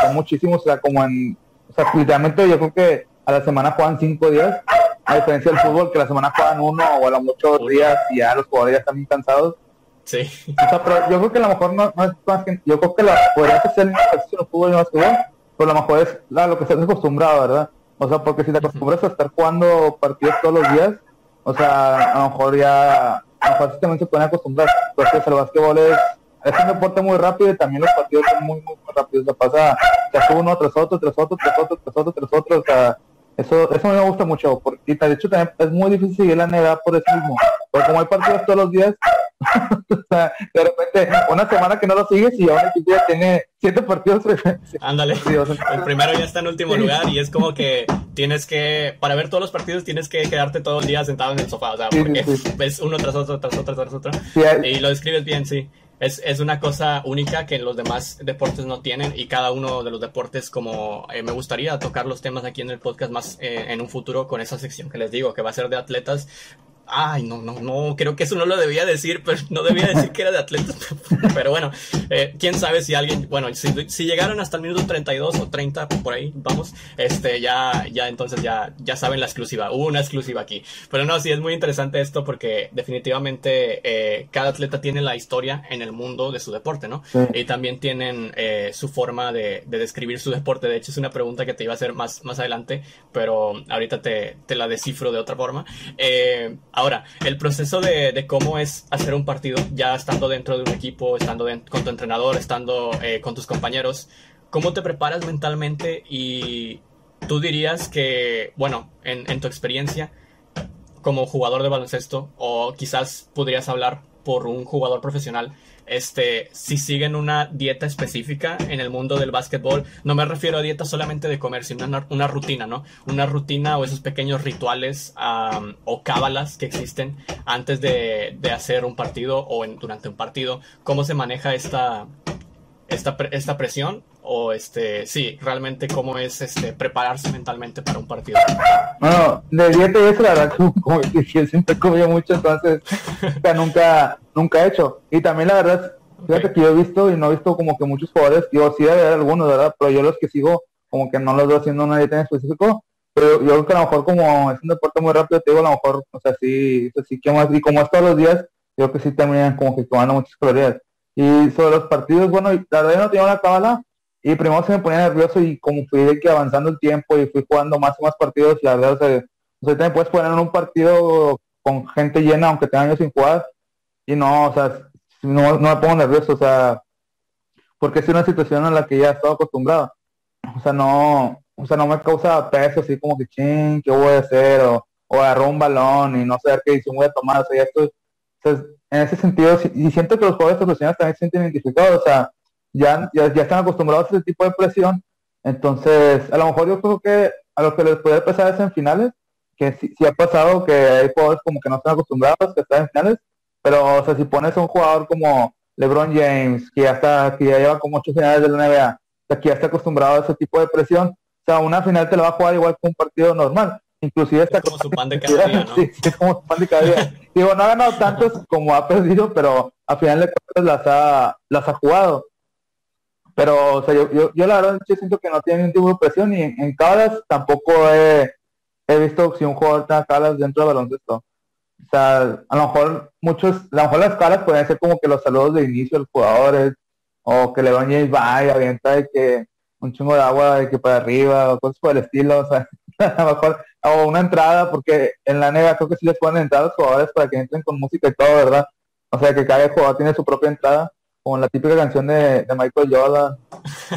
son muchísimos, o sea, como en, o sea, literalmente yo creo que a la semana juegan cinco días, a diferencia del fútbol, que a la semana juegan uno o a lo mucho días y ya los jugadores ya están bien cansados. Sí. O sea, pero yo creo que a lo mejor no, no es más que, yo creo que la, podrías hacer el ejercicio en el fútbol y no fútbol, pero a lo mejor es la, lo que estás acostumbrado, ¿verdad? O sea, porque si te acostumbras a estar jugando partidos todos los días, o sea, a lo mejor ya, a lo mejor sí también se pueden acostumbrar, porque el básquetbol es, es un deporte muy rápido y también los partidos son muy, muy, muy rápidos, o sea, pasa, hace uno tras otro, tras otro, tras otro, tras otro, tras otro, o sea, eso, eso me gusta mucho, porque, de hecho también es muy difícil seguir la NBA por eso mismo, porque como hay partidos todos los días, o sea, de repente, una semana que no lo sigues y ahora equipo ya tiene siete partidos. Ándale, el primero ya está en último lugar y es como que tienes que, para ver todos los partidos tienes que quedarte todo el día sentado en el sofá, o sea, porque sí, sí, sí. ves uno tras otro, tras otro, tras otro, y lo describes bien, sí. Es, es, una cosa única que los demás deportes no tienen y cada uno de los deportes como eh, me gustaría tocar los temas aquí en el podcast más eh, en un futuro con esa sección que les digo que va a ser de atletas Ay, no, no, no, creo que eso no lo debía decir, pero no debía decir que era de atletas. Pero bueno, eh, quién sabe si alguien, bueno, si, si, llegaron hasta el minuto 32 o 30, por ahí, vamos, este, ya, ya entonces ya, ya saben la exclusiva, hubo una exclusiva aquí. Pero no, sí, es muy interesante esto porque definitivamente eh, cada atleta tiene la historia en el mundo de su deporte, ¿no? Sí. Y también tienen eh, su forma de, de, describir su deporte. De hecho, es una pregunta que te iba a hacer más, más adelante, pero ahorita te, te la descifro de otra forma. Eh, Ahora, el proceso de, cómo es hacer un partido, ya estando dentro de un equipo, estando con tu entrenador, estando eh, con tus compañeros, ¿cómo te preparas mentalmente? Y tú dirías que, bueno, en, en tu experiencia como jugador de baloncesto, o quizás podrías hablar por un jugador profesional, este, si siguen una dieta específica en el mundo del básquetbol, no me refiero a dieta solamente de comer, sino una, una rutina, ¿no? Una rutina o esos pequeños rituales o cábalas que existen antes de, de hacer un partido o durante un partido. ¿Cómo se maneja esta, esta, esta presión o este sí realmente cómo es este prepararse mentalmente para un partido bueno de dieta y eso la verdad como que yo siempre comía mucho entonces nunca nunca he hecho y también la verdad fíjate okay. que yo he visto y no he visto como que muchos jugadores yo sí debe haber algunos verdad pero yo los que sigo como que no los veo haciendo una dieta en específico Pero yo creo que a lo mejor como es un deporte muy rápido, te digo, a lo mejor, o sea, sí, sí que más, y como es todos los días, yo creo que sí terminan como que tomando muchas calorías. Y sobre los partidos, bueno, la verdad yo no tenía una cábala, y primero se me ponía nervioso y como fui que avanzando el tiempo y fui jugando más y más partidos, la verdad, o sea, o sea te puedes poner en un partido con gente llena, aunque tenga años sin jugar, y no, o sea, no, no me pongo nervioso, o sea, porque es una situación en la que ya estado acostumbrado. O sea, no, o sea, no me causa peso así como que ching, ¿qué voy a hacer? O, o agarró un balón y no saber qué decisión voy a tomar. O sea, ya estoy, en ese sentido, y siento que los jugadores profesionales también se sienten identificados, o sea, ya, ya, están acostumbrados a ese tipo de presión. Entonces, a lo mejor yo creo que a lo que les puede pasar es en finales, que sí, ha pasado que hay jugadores como que no están acostumbrados, que están en finales, pero, o sea, si pones a un jugador como LeBron James, que ya está, que ya lleva como ocho finales de la NBA, que ya está acostumbrado a ese tipo de presión, o sea, una final te la va a jugar igual que un partido normal. Inclusive está como su pan de cada día, ¿no? Sí, es como su pan de cada día. Digo, no ha ganado tantos como ha perdido, pero a final de cuentas las ha, las ha jugado. Pero, o sea, yo, yo, yo la verdad yo siento que no tiene ningún tipo de presión y en, en tampoco he, he visto si un jugador tenga calas dentro del baloncesto. O sea, a lo mejor muchos, a lo mejor las caras pueden ser como que los saludos de inicio de los jugadores, o que le James va y avienta de que un chingo de agua de que para arriba, o cosas por el estilo, o sea, a lo mejor, o una entrada, porque en la nega creo que sí les pueden entrar a los jugadores para que entren con música y todo, ¿verdad? O sea, que cada jugador tiene su propia entrada, como la típica canción de, Michael Jordan.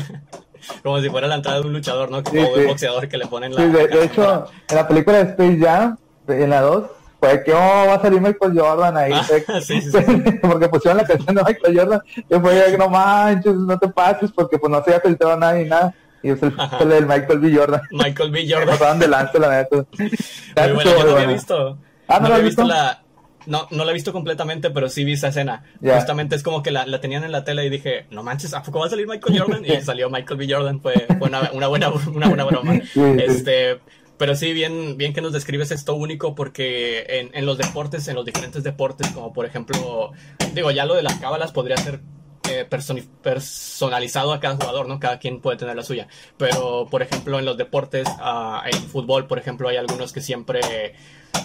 como si fuera la entrada de un luchador, ¿no? Como sí, un boxeador que le ponen la. Sí, de, hecho, en la película de Space Jam, en la 2, fue que oh, va a salir Michael Jordan ahí. Ah, porque pusieron la canción de Michael Jordan. Y fue que no manches, no te pases, porque pues no se había filtrado nada ni nada. Y es el, del Michael B. Jordan. Michael B. Jordan. Pasaban delante, la neta. Muy bueno, yo no había visto. Ah, no, no había visto la. No, no la he visto completamente, pero sí vi esa escena. Justamente es como que la, la, tenían en la tele y dije, no manches, ¿a poco va a salir Michael Jordan? Y salió Michael B. Jordan, fue, fue una, una, buena, una buena broma. este, pero sí, bien, bien que nos describes esto único porque en, en los deportes, en los diferentes deportes, como por ejemplo, digo, ya lo de las cábalas podría ser eh, personalizado a cada jugador, ¿no? Cada quien puede tener la suya. Pero, por ejemplo, en los deportes, uh, en fútbol, por ejemplo, hay algunos que siempre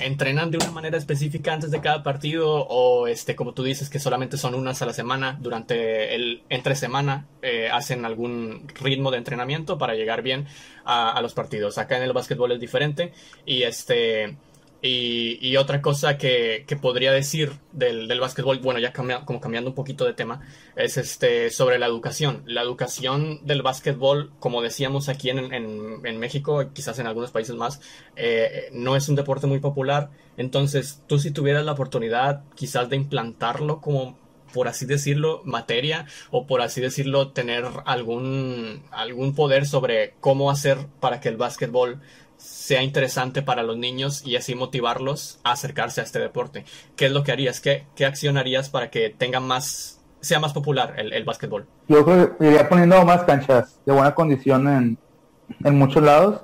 entrenan de una manera específica antes de cada partido o este como tú dices que solamente son unas a la semana durante el entre semana eh, hacen algún ritmo de entrenamiento para llegar bien a, a, los partidos acá en el básquetbol es diferente y este y, otra cosa que, podría decir del, del básquetbol, bueno, ya como cambiando un poquito de tema, es este sobre la educación. La educación del básquetbol, como decíamos aquí en, en, México, quizás en algunos países más, eh, no es un deporte muy popular. Entonces, tú si tuvieras la oportunidad quizás de implantarlo como por así decirlo, materia o por así decirlo, tener algún, algún poder sobre cómo hacer para que el básquetbol sea interesante para los niños y así motivarlos a acercarse a este deporte. ¿Qué es lo que harías? ¿Qué, qué acción harías para que tenga más, sea más popular el, el básquetbol? Yo creo que iría poniendo más canchas de buena condición en, en muchos lados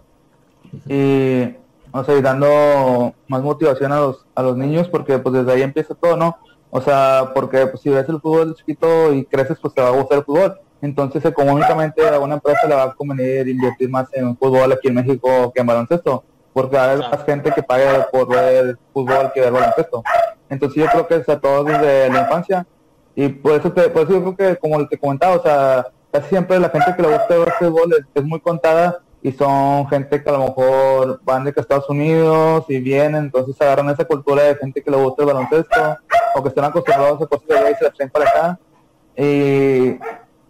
y, o sea, y dando más motivación a los, a los niños porque pues desde ahí empieza todo, ¿no? O sea, porque pues, si ves el fútbol chiquito y creces, pues te va a gustar el fútbol entonces, económicamente a una empresa le va a convenir invertir más en fútbol aquí en México que en baloncesto, porque va a haber más gente que pague por ver fútbol que ver baloncesto. Entonces, yo creo que es a todos desde la infancia. Y por eso, te, por eso yo creo que, como te comentaba, o sea, casi siempre la gente que le gusta ver fútbol es, es muy contada y son gente que a lo mejor van de Estados Unidos y vienen, entonces agarran esa cultura de gente que le gusta el baloncesto o que están acostumbrados a cosas de y se las traen para acá. Y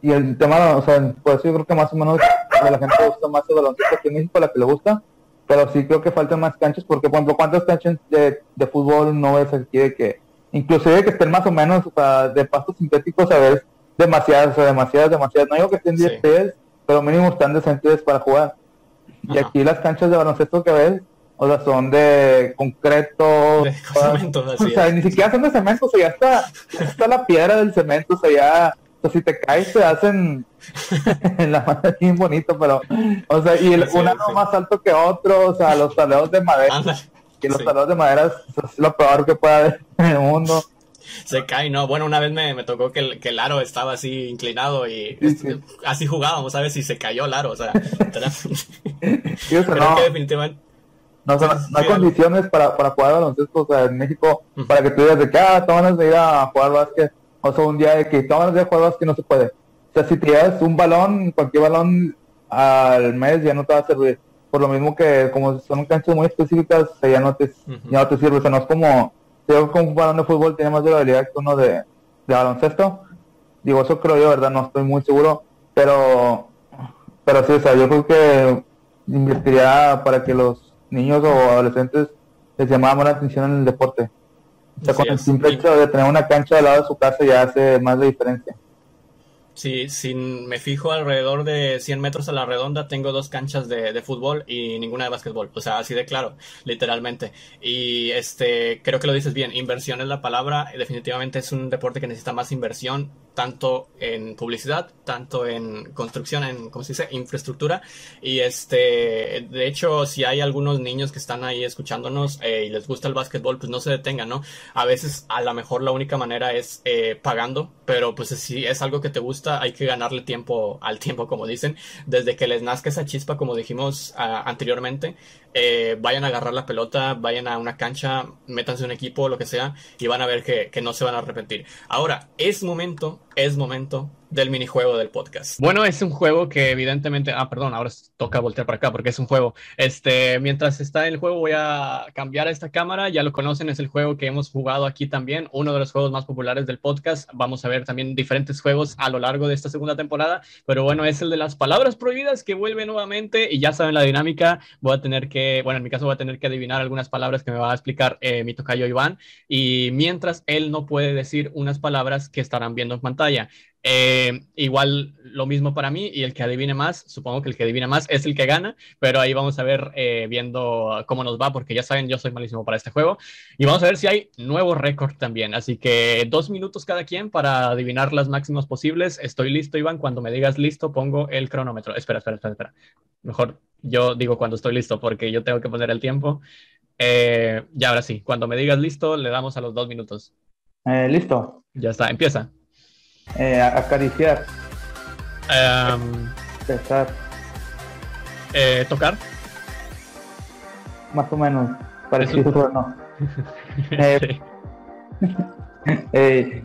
y el tema, o sea, pues yo creo que más o menos a la gente le gusta más el baloncesto aquí en México, la que le gusta, pero sí creo que faltan más canchas, porque por ejemplo, ¿cuántas canchas de, de fútbol no ves aquí de que, inclusive que estén más o menos, o sea, de pastos sintéticos, a ver, demasiadas, o sea, demasiadas, demasiadas, no digo que estén 10 pies, pero mínimo están decentes para jugar. Y aquí las canchas de baloncesto que ves, o sea, son de concreto, de cemento, o sea, ni siquiera son de cemento, o sea, ya está, ya está la piedra del cemento, o sea, ya si te caes te hacen en la mano bien bonito, pero, o sea, y el, uno más alto que otro, o sea, los taleos de madera, y los taleos de madera es, lo peor que puede haber en el mundo. Se cae, ¿no? Bueno, una vez me, me tocó que el, que el aro estaba así inclinado y así jugábamos, ¿sabes? Y se cayó el aro, o sea, sí, no. que definitivamente No, hay condiciones para, para jugar baloncesto, o sea, en México, para que tú digas de que, ah, tomas de ir a jugar básquet, o sea, un día de que tomas de jugar básquet no se puede. O sea, si llevas un balón, cualquier balón al mes ya no te va a servir. Por lo mismo que como son canchas muy específicas, ya no te, ya no te sirve. O sea, no es como, si con un balón de fútbol tiene más durabilidad que uno de, de baloncesto. Digo, eso creo yo, ¿verdad? No estoy muy seguro, pero, pero sí, o sea, yo creo que invertiría para que los niños o adolescentes les llamara la atención en el deporte. O sea, con el simple hecho de tener una cancha al lado de su casa ya hace más de diferencia. Sí, si me fijo alrededor de 100 metros a la redonda, tengo dos canchas de, de, fútbol y ninguna de básquetbol. O sea, así de claro, literalmente. Y este, creo que lo dices bien, inversión es la palabra. Definitivamente es un deporte que necesita más inversión tanto en publicidad, tanto en construcción, en, ¿cómo se dice?, infraestructura. Y este, de hecho, si hay algunos niños que están ahí escuchándonos eh, y les gusta el básquetbol, pues no se detengan, ¿no? A veces, a lo mejor la única manera es eh, pagando, pero pues si es algo que te gusta, hay que ganarle tiempo al tiempo, como dicen, desde que les nazca esa chispa, como dijimos anteriormente, eh, vayan a agarrar la pelota, vayan a una cancha, métanse un equipo, lo que sea, y van a ver que, que no se van a arrepentir. Ahora, es momento, es momento del minijuego del podcast. Bueno, es un juego que evidentemente, ah, perdón, ahora toca voltear para acá porque es un juego. Este, mientras está en el juego voy a cambiar esta cámara, ya lo conocen, es el juego que hemos jugado aquí también, uno de los juegos más populares del podcast. Vamos a ver también diferentes juegos a lo largo de esta segunda temporada, pero bueno, es el de las palabras prohibidas que vuelve nuevamente y ya saben la dinámica, voy a tener que, bueno, en mi caso voy a tener que adivinar algunas palabras que me va a explicar eh, mi tocayo Iván y mientras él no puede decir unas palabras que estarán viendo en pantalla. Eh, igual lo mismo para mí y el que adivine más, supongo que el que adivine más es el que gana, pero ahí vamos a ver eh, viendo cómo nos va, porque ya saben, yo soy malísimo para este juego. Y vamos a ver si hay nuevo récord también. Así que dos minutos cada quien para adivinar las máximas posibles. Estoy listo, Iván. Cuando me digas listo, pongo el cronómetro. Espera, espera, espera, espera. Mejor yo digo cuando estoy listo, porque yo tengo que poner el tiempo. Eh, ya ahora sí, cuando me digas listo, le damos a los dos minutos. listo. Ya está, empieza. Eh, acariciar. Um, Eh, tocar. Más o menos. Parecido, no. eh, eh,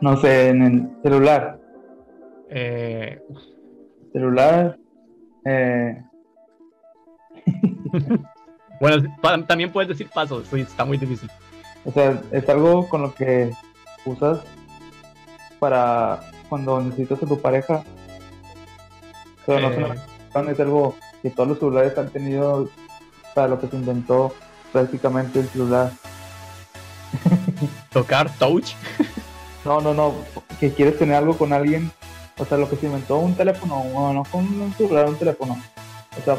no sé, en el celular. Eh... Celular. Eh... bueno, también puedes decir pasos, sí, está muy difícil. O sea, es algo con lo que usas para cuando necesitas a tu pareja. Pero no, eh. es algo que todos los celulares han tenido para lo que se inventó prácticamente el celular. ¿Tocar? ¿Touch? no, no, no. Que quieres tener algo con alguien. O sea, lo que se inventó un teléfono, no, no con un celular, un teléfono. O sea,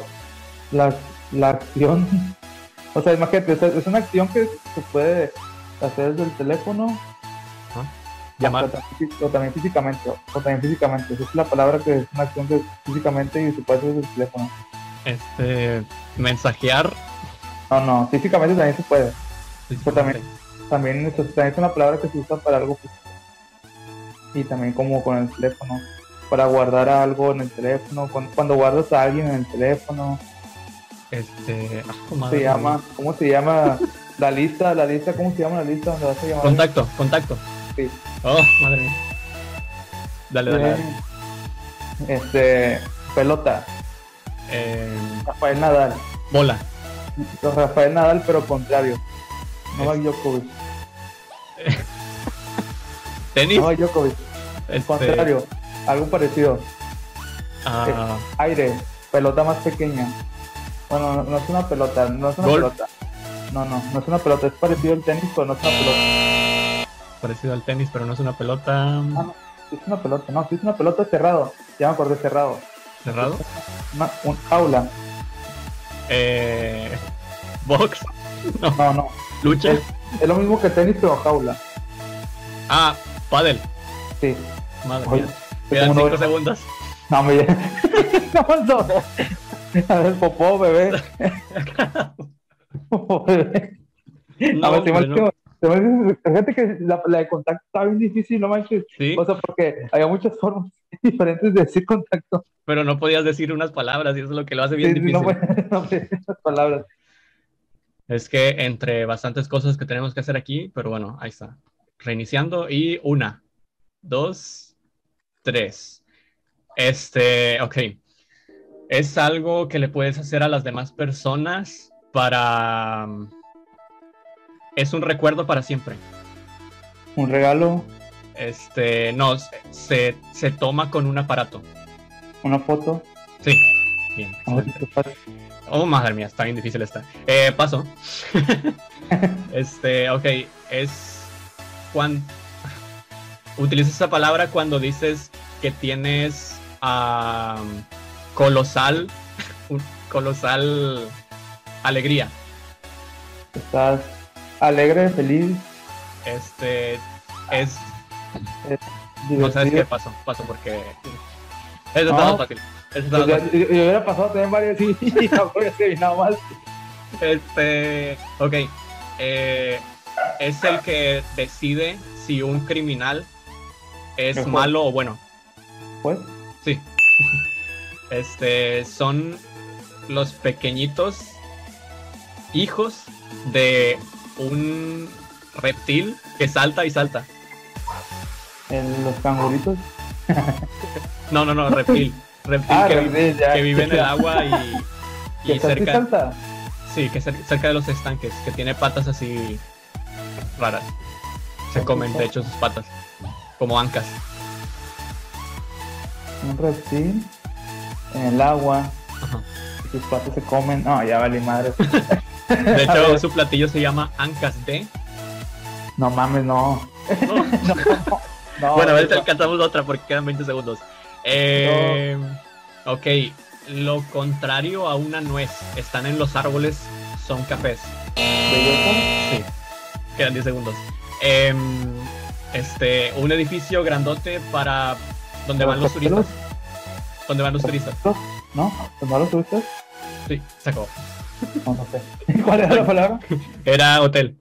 la, la acción. o sea, imagínate, es una acción que se puede hacer desde el teléfono Llamar. O también, físicamente, o también físicamente. Esa es la palabra que es una acción que físicamente y se puede hacer desde el teléfono. Este, mensajear. No, no, físicamente también se puede. también, también, es una palabra que se usa para algo físico. Y también como con el teléfono. Para guardar algo en el teléfono, cuando, guardas a alguien en el teléfono. Este, ah, ¿cómo se llama? ¿Cómo se llama la lista? La lista, ¿cómo se llama la lista donde vas a llamar? Contacto, contacto. Oh, madre mía. Dale, dale. Este, pelota. Eh, Rafael Nadal. Bola. Rafael Nadal, pero contrario. Novak Djokovic. Tenis. Novak Djokovic. Este... Contrario. Algo parecido. Ah. Aire. Pelota más pequeña. Bueno, no, es una pelota. No es una pelota. No, no, no es una pelota. Es parecido al tenis, pero no es una pelota parecido al tenis, pero no es una pelota. Ah, no, es una pelota, no, es una pelota cerrado. Ya me acordé, cerrado. ¿Cerrado? Una, un aula. Eh, ¿Box? No, no. no. ¿Lucha? Es, lo mismo que tenis, pero jaula. Ah, paddle. Sí. Madre mía. Quedan 5 segundos. No, me no, no. A ver, popó, bebé. popó, bebé. No, no, Fíjate que la, de contacto estaba bien difícil, no manches. ¿Sí? O sea, porque había muchas formas diferentes de decir contacto. Pero no podías decir unas palabras y eso es lo que lo hace bien difícil. No, no decir unas palabras. Es que entre bastantes cosas que tenemos que hacer aquí, pero bueno, ahí está. Reiniciando y una, dos, tres. Este, ok. Es algo que le puedes hacer a las demás personas para es un recuerdo para siempre. ¿Un regalo? Este, no, se, se toma con un aparato. ¿Una foto? Sí. Bien. Oh, madre mía, está bien difícil esta. Eh, paso. este, ok, es cuando utilizas esa palabra cuando dices que tienes colosal, colosal alegría. Estás alegre, feliz. Este es. no sabes qué pasó, pasó porque. Eso no. está fácil. Eso pues fácil. Yo, hubiera pasado también varios y no nada más. Este. Ok. Eh, es el que decide si un criminal es malo o bueno. ¿Pues? Sí. Este son los pequeñitos hijos de un reptil que salta y salta. ¿En los canguritos? no, no, no, reptil. Reptil ah, que, vive en el agua y, y cerca. Salta? Sí, que cerca de los estanques, que tiene patas así raras. Se comen, de hecho, sus patas, como ancas. Un reptil en el agua. Y sus patas se comen. No, ya vale madre. De hecho, su platillo se llama Ancas de. No mames, no. bueno, a ver si alcanzamos otra porque quedan 20 segundos. Eh, ok, lo contrario a una nuez, están en los árboles, son cafés. Sí, quedan 10 segundos. Em, este, un edificio grandote para donde van los turistas. ¿Dónde van los turistas? ¿No? ¿Dónde van los turistas? Sí, se acabó. No, sé. ¿Cuál era la palabra? Era hotel.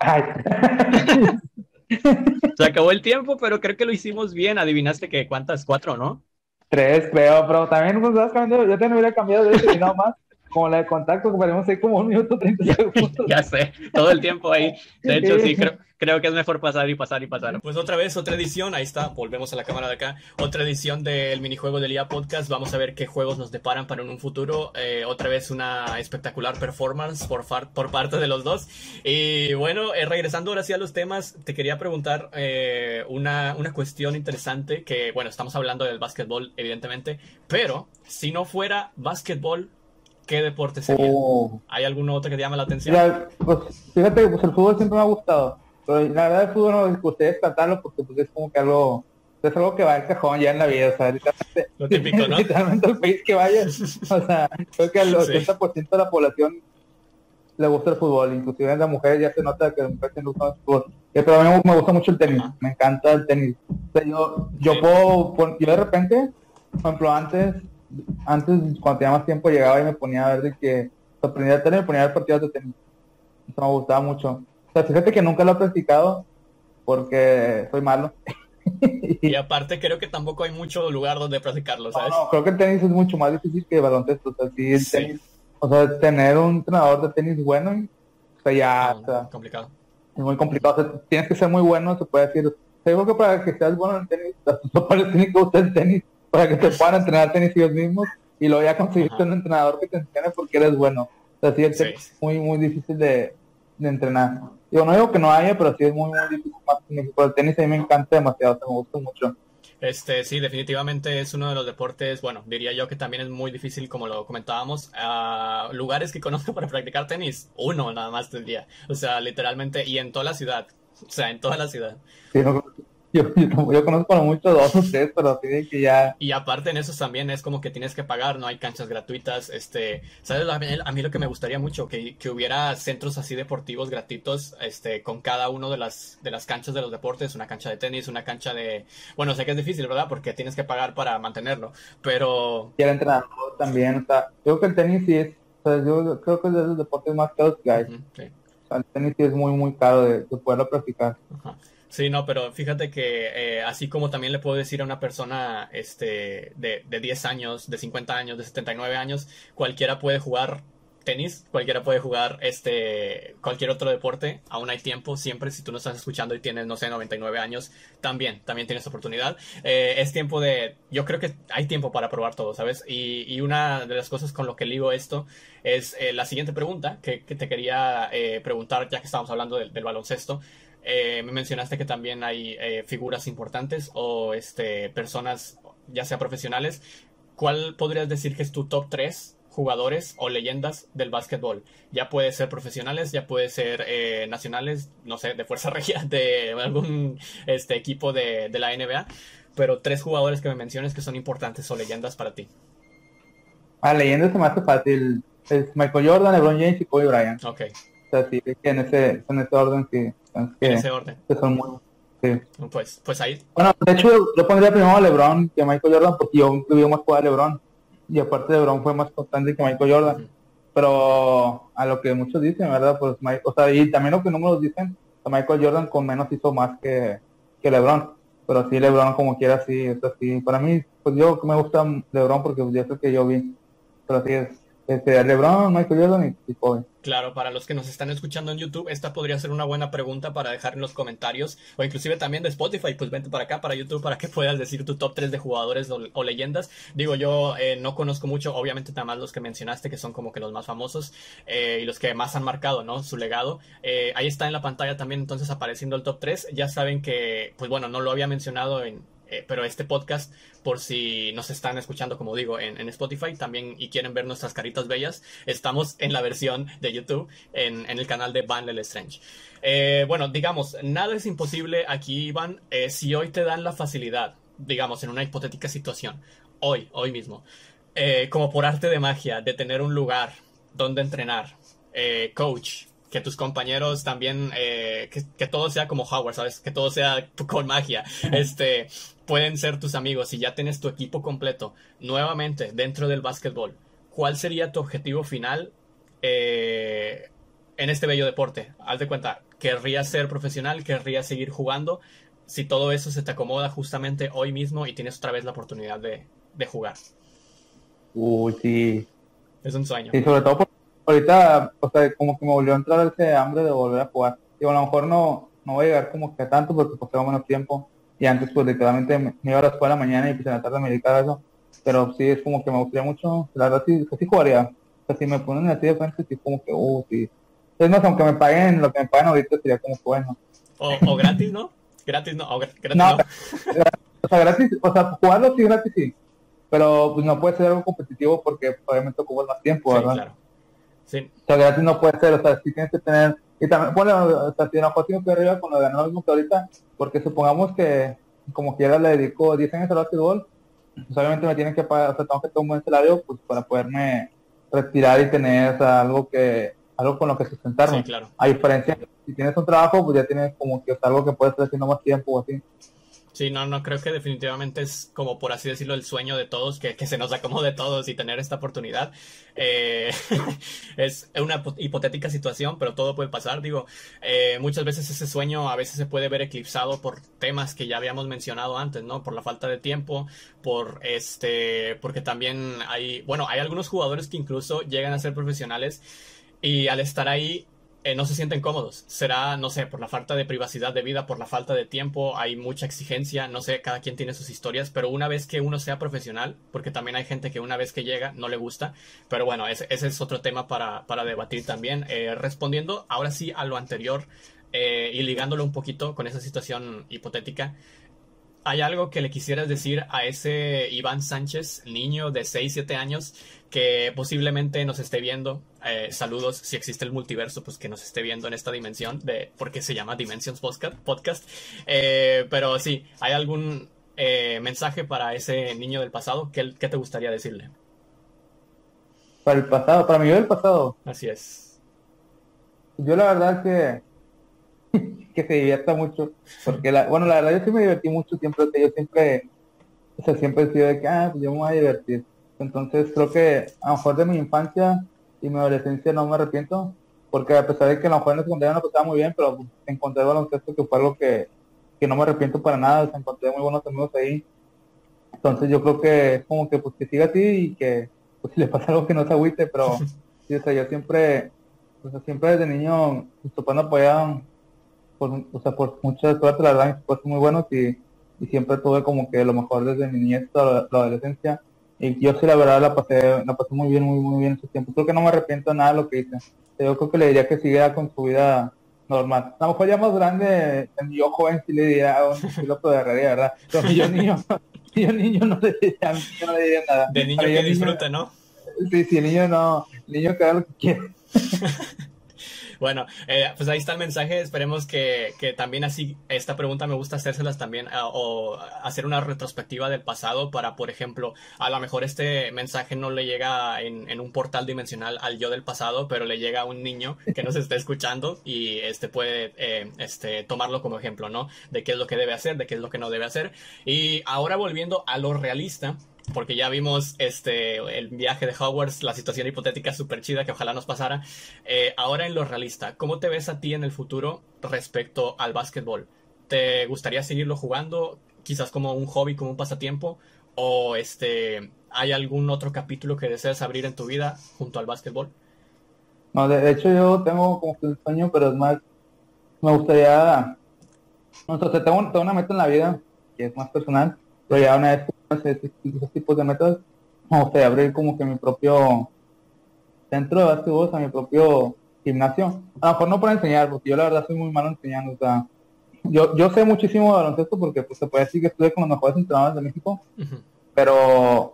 Se acabó el tiempo, pero creo que lo hicimos bien. Adivinaste que cuántas, cuatro, ¿no? Tres, creo, pero también pues, vas cambiando, yo te no hubiera cambiado de eso y nada más. Como la de contacto, que ponemos ahí como un minuto treinta segundos. ya sé, todo el tiempo ahí. De hecho, sí, creo, creo que es mejor pasar y pasar y pasar. Pues otra vez, otra edición, ahí está, volvemos a la cámara de acá, otra edición del minijuego del IA Podcast, vamos a ver qué juegos nos deparan para un futuro, eh, otra vez una espectacular performance por, por parte de los dos. Y bueno, eh, regresando ahora sí a los temas, te quería preguntar eh, una, una cuestión interesante, que bueno, estamos hablando del básquetbol, evidentemente, pero si no fuera básquetbol, ¿qué deporte sería? Oh. ¿Hay algún otro que te llame la atención? pues, fíjate, pues el fútbol siempre me ha gustado. Pero la verdad el fútbol no me gustaría descartarlo porque pues es como que algo, es algo que va al cajón ya en la vida, o sea, literalmente, Lo típico, ¿no? literalmente el país que vaya, o sea, creo que al 80% de la población le gusta el fútbol, inclusive en las mujeres ya se nota que las mujeres les gusta el fútbol. Eh, pero a mí me gusta mucho el tenis, me encanta el tenis. O sea, yo, yo puedo, yo de repente, por ejemplo, antes, antes cuando tenía más tiempo llegaba y me ponía a ver de que aprendía a tenis, me ponía a ver partidos de tenis. Eso me gustaba mucho fíjate que nunca lo he practicado porque soy malo. y aparte creo que tampoco hay mucho lugar donde practicarlo, ¿sabes? No, creo que el tenis es mucho más difícil que el baloncesto. O sea, sí, el tenis, o sea, tener un entrenador de tenis bueno, o sea, ya, o sea, complicado. Es muy complicado, o sea, tienes que ser muy bueno, se puede decir. Creo que para que seas bueno en el tenis, tus padres tienen que gustar el tenis para que te puedan entrenar tenis ellos mismos y luego ya conseguirte un entrenador que te enseñe porque eres bueno. O sea, sí, tenis es muy, muy difícil de, de entrenar. Yo no digo que no haya, pero sí es muy, muy difícil más El tenis a mí me encanta demasiado, me gusta mucho. Este, sí, definitivamente es uno de los deportes, bueno, diría yo que también es muy difícil, como lo comentábamos. Uh, lugares que conozco para practicar tenis, uno nada más tendría. O sea, literalmente, y en toda la ciudad. O sea, en toda la ciudad. Sí, no, yo, yo, conozco a mucho dos o tres, pero tiene que ya... Y aparte en eso también es como que tienes que pagar, no hay canchas gratuitas, este, ¿sabes? A mí, lo que me gustaría mucho, que, que, hubiera centros así deportivos gratuitos, este, con cada uno de las, de las canchas de los deportes, una cancha de tenis, una cancha de... Bueno, sé que es difícil, ¿verdad? Porque tienes que pagar para mantenerlo, pero... Y el entrenador también, o sea, yo creo que el tenis sí es, o sea, yo creo que es de los deportes más caros que hay. sí. el tenis sí es muy, muy caro de, poderlo practicar. Sí, no, pero fíjate que eh, así como también le puedo decir a una persona este, de, de 10 años, de 50 años, de 79 años, cualquiera puede jugar tenis, cualquiera puede jugar este cualquier otro deporte, aún hay tiempo, siempre si tú no estás escuchando y tienes, no sé, 99 años, también, también tienes oportunidad. Eh, es tiempo de, yo creo que hay tiempo para probar todo, ¿sabes? Y, una de las cosas con lo que ligo esto es eh, la siguiente pregunta que, te quería preguntar, ya que estábamos hablando del, baloncesto. Me mencionaste que también hay figuras importantes o este, personas, ya sea profesionales. ¿Cuál podrías decir que es tu top 3 jugadores o leyendas del básquetbol. Ya puede ser profesionales, ya puede ser eh, nacionales, no sé, de Fuerza Regia, de algún este, equipo de, la NBA, pero tres jugadores que me menciones que son importantes o leyendas para ti. Ah, leyendas se me hace fácil. Es Michael Jordan, LeBron James y Kobe Bryant. Ok. O sea, sí, en ese, en ese orden que, ese orden. Que son muy, sí. Pues, pues ahí. Bueno, de hecho, yo pondría primero a LeBron que a Michael Jordan porque yo vi más jugar a LeBron y aparte de LeBron fue más constante que Michael Jordan. Pero a lo que muchos dicen, ¿verdad? Pues, o sea, y también lo que números dicen, Michael Jordan con menos hizo más que, que LeBron. Pero sí, LeBron como quiera, sí, es así. Para mí, pues yo me gusta LeBron porque ya es el que yo vi. Pero así es, este, LeBron, Michael Jordan y. Claro, para los que nos están escuchando en YouTube, esta podría ser una buena pregunta para dejar en los comentarios o inclusive también de Spotify, pues vente para acá, para YouTube, para que puedas decir tu top 3 de jugadores o, leyendas. Digo, yo eh, no conozco mucho, obviamente nada más los que mencionaste, que son como que los más famosos eh, y los que más han marcado, ¿no? Su legado. Eh, ahí está en la pantalla también entonces apareciendo el top 3. Ya saben que, pues bueno, no lo había mencionado en, eh, pero este podcast, por si nos están escuchando, como digo, en, Spotify también y quieren ver nuestras caritas bellas, estamos en la versión de YouTube, en, el canal de Van Strange. Eh, bueno, digamos, nada es imposible aquí, Iván, eh, si hoy te dan la facilidad, digamos, en una hipotética situación, hoy, hoy mismo, como por arte de magia, de tener un lugar donde entrenar, coach, que tus compañeros también, que, que, todo sea como Howard, ¿sabes? Que todo sea con magia. Este, pueden ser tus amigos y ya tienes tu equipo completo nuevamente dentro del básquetbol, ¿cuál sería tu objetivo final eh, en este bello deporte? Haz de cuenta, ¿querrías ser profesional? ¿Querrías seguir jugando? Si todo eso se te acomoda justamente hoy mismo y tienes otra vez la oportunidad de, jugar. Uy, sí. Es un sueño. Y sobre todo ahorita, o sea, como que me volvió a entrar ese hambre de volver a jugar. Y a lo mejor no, no voy a llegar como que tanto porque pues tengo menos tiempo y antes pues literalmente me, iba a la escuela mañana y pues en la tarde me dedicaba a eso, pero sí es como que me gustaría mucho, la verdad sí, sí jugaría, o sea, si me ponen así de frente, sí como que, uh, sí, es más, aunque me paguen lo que me pagan ahorita sería como bueno. O, o gratis, ¿no? Gratis no, o gratis no. o sea, gratis, o sea, jugarlo sí, gratis sí, pero pues no puede ser algo competitivo porque obviamente ocupas más tiempo, ¿verdad? Sí, claro. Sí. O sea, gratis no puede ser, o sea, sí tienes que tener y también, bueno, o si no que arriba con lo ganó el que ahorita, porque supongamos que como quiera le dedico 10 años al básquetbol, pues obviamente me tienen que pagar, o sea, tengo que tener un buen salario pues para poderme retirar y tener algo que algo con lo que sustentarme. Sí, claro. A diferencia, si tienes un trabajo, pues ya tienes como que algo que puedes estar haciendo más tiempo o así. Sí, no, no, creo que definitivamente es como por así decirlo el sueño de todos, que, se nos acomode todos y tener esta oportunidad. Eh, es una hipotética situación, pero todo puede pasar. Digo, eh, muchas veces ese sueño a veces se puede ver eclipsado por temas que ya habíamos mencionado antes, ¿no? Por la falta de tiempo, por este, porque también hay, bueno, hay algunos jugadores que incluso llegan a ser profesionales y al estar ahí eh, no se sienten cómodos. Será, no sé, por la falta de privacidad de vida, por la falta de tiempo, hay mucha exigencia, no sé, cada quien tiene sus historias, pero una vez que uno sea profesional, porque también hay gente que una vez que llega no le gusta, pero bueno, ese, es otro tema para, debatir también. Eh, respondiendo ahora sí a lo anterior eh, y ligándolo un poquito con esa situación hipotética, ¿Hay algo que le quisieras decir a ese Iván Sánchez, niño de 6, 7 años, que posiblemente nos esté viendo? Eh, saludos, si existe el multiverso, pues que nos esté viendo en esta dimensión, de porque se llama Dimensions Podcast. Eh, pero sí, ¿hay algún eh, mensaje para ese niño del pasado? ¿Qué, ¿Qué, te gustaría decirle? Para el pasado, para mí del pasado. Así es. Yo la verdad que que se divierta mucho, porque la, bueno, la verdad yo sí me divertí mucho siempre, yo siempre, o sea, siempre he sido de que, ah, pues yo me voy a divertir. Entonces creo que a lo mejor de mi infancia y mi adolescencia no me arrepiento, porque a pesar de que en la mejor en secundaria no estaba muy bien, pero encontré el baloncesto que fue algo que, que no me arrepiento para nada, encontré muy buenos amigos ahí. Entonces yo creo que es como que pues que siga así y que pues si le pasa algo que no se agüite, pero sí, o sea, yo siempre, o sea, siempre desde niño, mis papás apoyaban, por, o sea, por muchas cosas, la verdad, mis papás son muy buenos y, y siempre tuve como que lo mejor desde mi niñez hasta la, la adolescencia. Y yo sí, la verdad, la pasé, la pasé muy bien, muy, muy bien en ese tiempo. Creo que no me arrepiento nada de lo que hice. Yo creo que le diría que siguiera con su vida normal. A lo mejor ya más grande, yo joven sí le diría un piloto de realidad, ¿verdad? Pero yo niño, yo niño no le diría, no le diría nada. De niño que disfrute, ¿no? Sí, sí, el niño no, el niño que haga lo que quiere. Bueno, eh, pues ahí está el mensaje. Esperemos que, que, también así, esta pregunta me gusta hacérselas también uh, o hacer una retrospectiva del pasado para, por ejemplo, a lo mejor este mensaje no le llega en, en, un portal dimensional al yo del pasado, pero le llega a un niño que nos está escuchando y este puede eh, este, tomarlo como ejemplo, ¿no? De qué es lo que debe hacer, de qué es lo que no debe hacer. Y ahora volviendo a lo realista, porque ya vimos este el viaje de Hogwarts, la situación hipotética súper chida que ojalá nos pasara. Eh, ahora en lo realista, ¿cómo te ves a ti en el futuro respecto al básquetbol? ¿Te gustaría seguirlo jugando, quizás como un hobby, como un pasatiempo? ¿O este hay algún otro capítulo que deseas abrir en tu vida junto al básquetbol? No, de hecho yo tengo como que un sueño, pero es más, me gustaría, no sé, tengo, tengo una meta en la vida que es más personal, pero ya una vez ese, esos tipos de métodos, me gustaría abrir como que mi propio centro de básquetbol, a mi propio gimnasio. A lo mejor no para enseñar, porque yo la verdad soy muy malo enseñando. O sea, yo, yo sé muchísimo de baloncesto porque pues, se puede decir que estuve con los mejores entrenadores de México, uh -huh. pero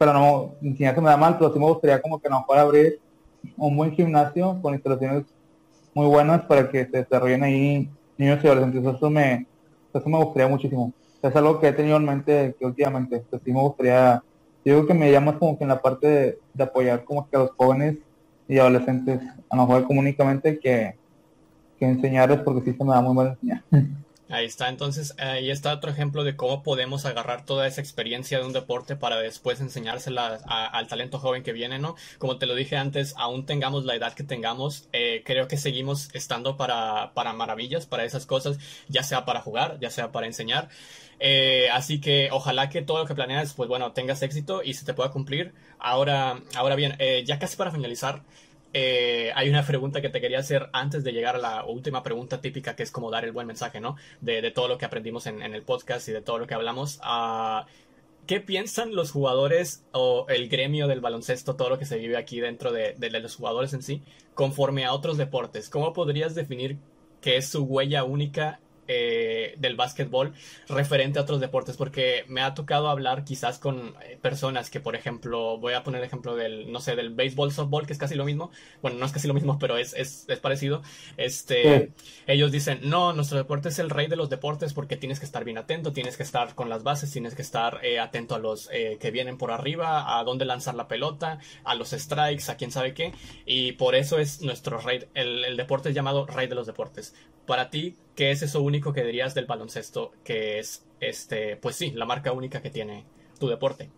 pero no, enseñar se me da mal, pero sí me gustaría como que a lo mejor abrir un buen gimnasio con instalaciones muy buenas para que se desarrollen ahí niños y adolescentes. Eso me, eso me gustaría muchísimo es algo que he tenido en mente que últimamente, pues sí me gustaría, yo creo que me llamas como que en la parte de, apoyar como que a los jóvenes y adolescentes, a lo mejor comunicamente que, que enseñarles porque sí se me da muy mal enseñar. Ahí está, entonces ahí está otro ejemplo de cómo podemos agarrar toda esa experiencia de un deporte para después enseñársela al talento joven que viene, ¿no? Como te lo dije antes, aún tengamos la edad que tengamos, eh, creo que seguimos estando para, para maravillas, para esas cosas, ya sea para jugar, ya sea para enseñar. Eh, así que ojalá que todo lo que planeas, pues bueno, tengas éxito y se te pueda cumplir. Ahora, ahora bien, eh, ya casi para finalizar, eh, hay una pregunta que te quería hacer antes de llegar a la última pregunta típica, que es como dar el buen mensaje, ¿no? De, todo lo que aprendimos en, el podcast y de todo lo que hablamos. Uh, ¿Qué piensan los jugadores o el gremio del baloncesto, todo lo que se vive aquí dentro de, de los jugadores en sí, conforme a otros deportes? ¿Cómo podrías definir qué es su huella única eh, del básquetbol referente a otros deportes, porque me ha tocado hablar quizás con eh, personas que, por ejemplo, voy a poner el ejemplo del, no sé, del béisbol, softball, que es casi lo mismo, bueno, no es casi lo mismo, pero es, es, es parecido, este, sí. ellos dicen, no, nuestro deporte es el rey de los deportes porque tienes que estar bien atento, tienes que estar con las bases, tienes que estar eh, atento a los eh, que vienen por arriba, a dónde lanzar la pelota, a los strikes, a quién sabe qué, y por eso es nuestro rey, el, el deporte es llamado rey de los deportes. Para ti, ¿qué es eso único que dirías del baloncesto? Que es, este, pues sí, la marca única que tiene tu deporte.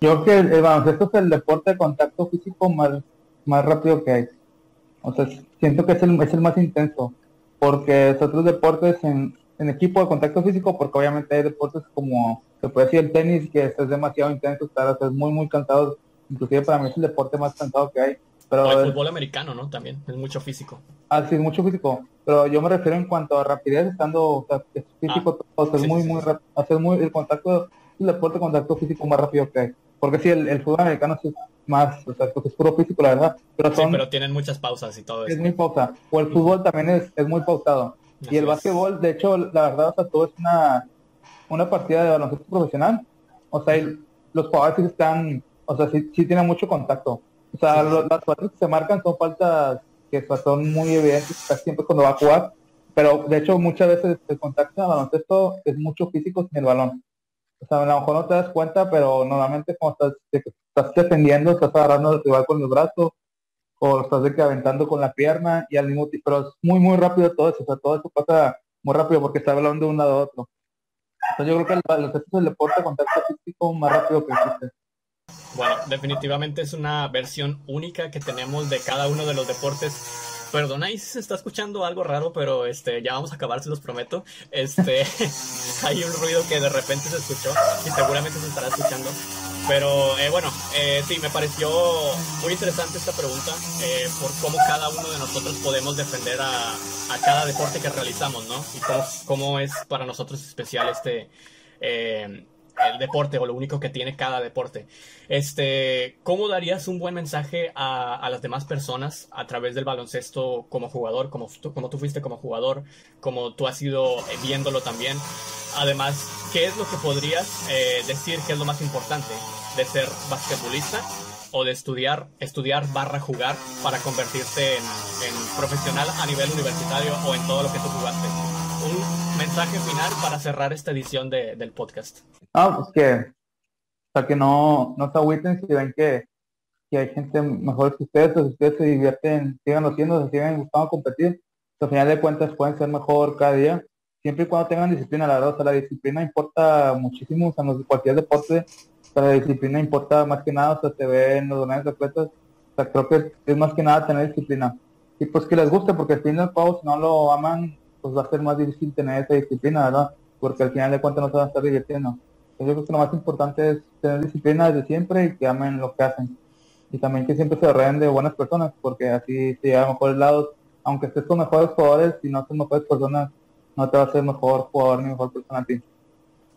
Yo creo que el, baloncesto es el deporte de contacto físico más, más rápido que hay. O sea, siento que es el, es el más intenso. Porque es otros deportes en, en equipo de contacto físico, porque obviamente hay deportes como, se puede decir el tenis, que es demasiado intenso, estar es muy, muy cansado. Inclusive para mí es el deporte más cansado que hay. Pero o el fútbol americano, ¿no? También, es mucho físico. Ah, sí, es mucho físico. Pero yo me refiero en cuanto a rapidez, estando, o sea, es físico, ah, todo, hacer sí, muy, sí, muy, sí. hacer muy, el contacto, el deporte de contacto físico más rápido que hay. Porque sí, el, el fútbol americano es más, o sea, es puro físico, la verdad. Pero son, sí, pero tienen muchas pausas y todo eso. Es muy pausa. O el fútbol también es, es muy pausado. Así y el básquetbol, de hecho, la verdad, o sea, todo es una, una partida de baloncesto profesional. O sea, el, los jugadores están, o sea, sí, sí tienen mucho contacto. O sea, sí. las faltas que se marcan son faltas que son muy evidentes siempre cuando va a jugar, pero de hecho muchas veces el contacto en el baloncesto es mucho físico sin el balón. O sea, a lo mejor no te das cuenta, pero normalmente cuando estás, estás defendiendo, estás agarrando el rival con los brazos, o estás de que aventando con la pierna, y al mismo tiempo, pero es muy, muy rápido todo eso, o sea, todo eso pasa muy rápido porque está hablando de un lado a otro. Entonces yo creo que el baloncesto es el deporte de contacto físico más rápido que existe. Bueno, definitivamente es una versión única que tenemos de cada uno de los deportes si se está escuchando algo raro, pero este, ya vamos a acabar, se los prometo. Este, hay un ruido que de repente se escuchó y seguramente se estará escuchando. Pero eh, bueno, eh, sí, me pareció muy interesante esta pregunta eh, por cómo cada uno de nosotros podemos defender a, a cada deporte que realizamos, ¿no? Y cómo, cómo es para nosotros especial este el deporte o lo único que tiene cada deporte. Este, ¿cómo darías un buen mensaje a, a las demás personas a través del baloncesto como jugador, como como tú fuiste como jugador, como tú has ido viéndolo también? Además, ¿qué es lo que podrías eh, decir que es lo más importante de ser basquetbolista o de estudiar, estudiar barra jugar para convertirse en, profesional a nivel universitario o en todo lo que tú jugaste? Mensaje final para cerrar esta edición de, del podcast. Ah, pues que, o sea, que no, no se agüiten si ven que, que hay gente mejor que ustedes, o si ustedes se divierten, sigan haciendo, se sigan gustando competir, al final de cuentas pueden ser mejor cada día, siempre y cuando tengan disciplina, la verdad, o sea, la disciplina importa muchísimo, o sea, en cualquier deporte, o la disciplina importa más que nada, o sea, se ve en los dones de atletas, o sea, creo que es más que nada tener disciplina. Y pues que les guste, porque al fin del si no lo aman, pues va a ser más difícil tener esa disciplina, ¿verdad? Porque al final de cuentas no se van a estar divirtiendo. Yo creo que lo más importante es tener disciplina desde siempre y que amen lo que hacen. Y también que siempre se rodeen de buenas personas, porque así se llega a mejores lados. Aunque estés con mejores jugadores, si no son mejores personas, no te va a ser mejor jugador ni mejor persona a ti.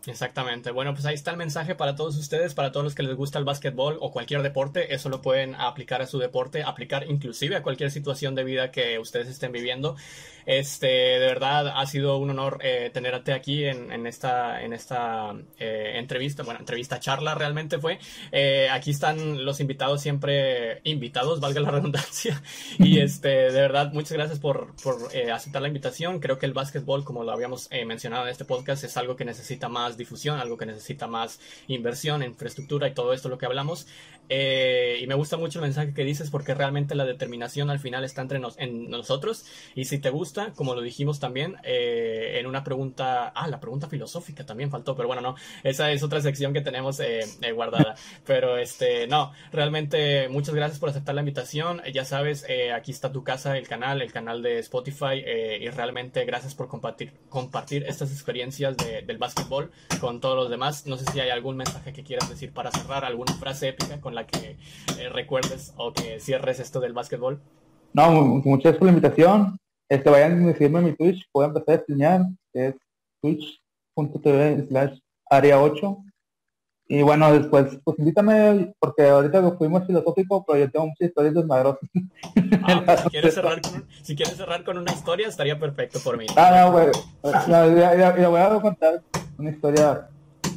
Exactamente. Bueno, pues ahí está el mensaje para todos ustedes, para todos los que les gusta el básquetbol o cualquier deporte. Eso lo pueden aplicar a su deporte, aplicar inclusive a cualquier situación de vida que ustedes estén viviendo. Este, de verdad, ha sido un honor eh, tenerte aquí en, en, esta, en esta eh, entrevista, bueno, entrevista, charla realmente fue. Eh, aquí están los invitados siempre invitados, valga la redundancia. Y este, de verdad, muchas gracias por, por eh, aceptar la invitación. Creo que el básquetbol, como lo habíamos eh, mencionado en este podcast, es algo que necesita más difusión, algo que necesita más inversión, infraestructura y todo esto lo que hablamos. Eh, y me gusta mucho el mensaje que dices porque realmente la determinación al final está entre nos, en nosotros. Y si te gusta, como lo dijimos también, eh, en una pregunta, ah, la pregunta filosófica también faltó, pero bueno, no, esa es otra sección que tenemos eh, eh guardada. pero este, no, realmente muchas gracias por aceptar la invitación. Ya sabes, eh, aquí está tu casa, el canal, el canal de Spotify. Eh, y realmente gracias por compartir, compartir estas experiencias de, del básquetbol con todos los demás. No sé si hay algún mensaje que quieras decir para cerrar, alguna frase épica con la que eh, recuerdes o que cierres esto del básquetbol. No, muchas gracias por la invitación. Este, vayan a seguirme en mi Twitch, pueden empezar a enseñar, es twitch.tv slash área 8. Y bueno, después, pues invítame, porque ahorita fuimos filosófico, pero yo tengo muchas historias desmadrosas. Ah, si, quieres cerrar con, si quieres cerrar con una historia, estaría perfecto por mí. Ah, no, güey. Ya voy a contar una historia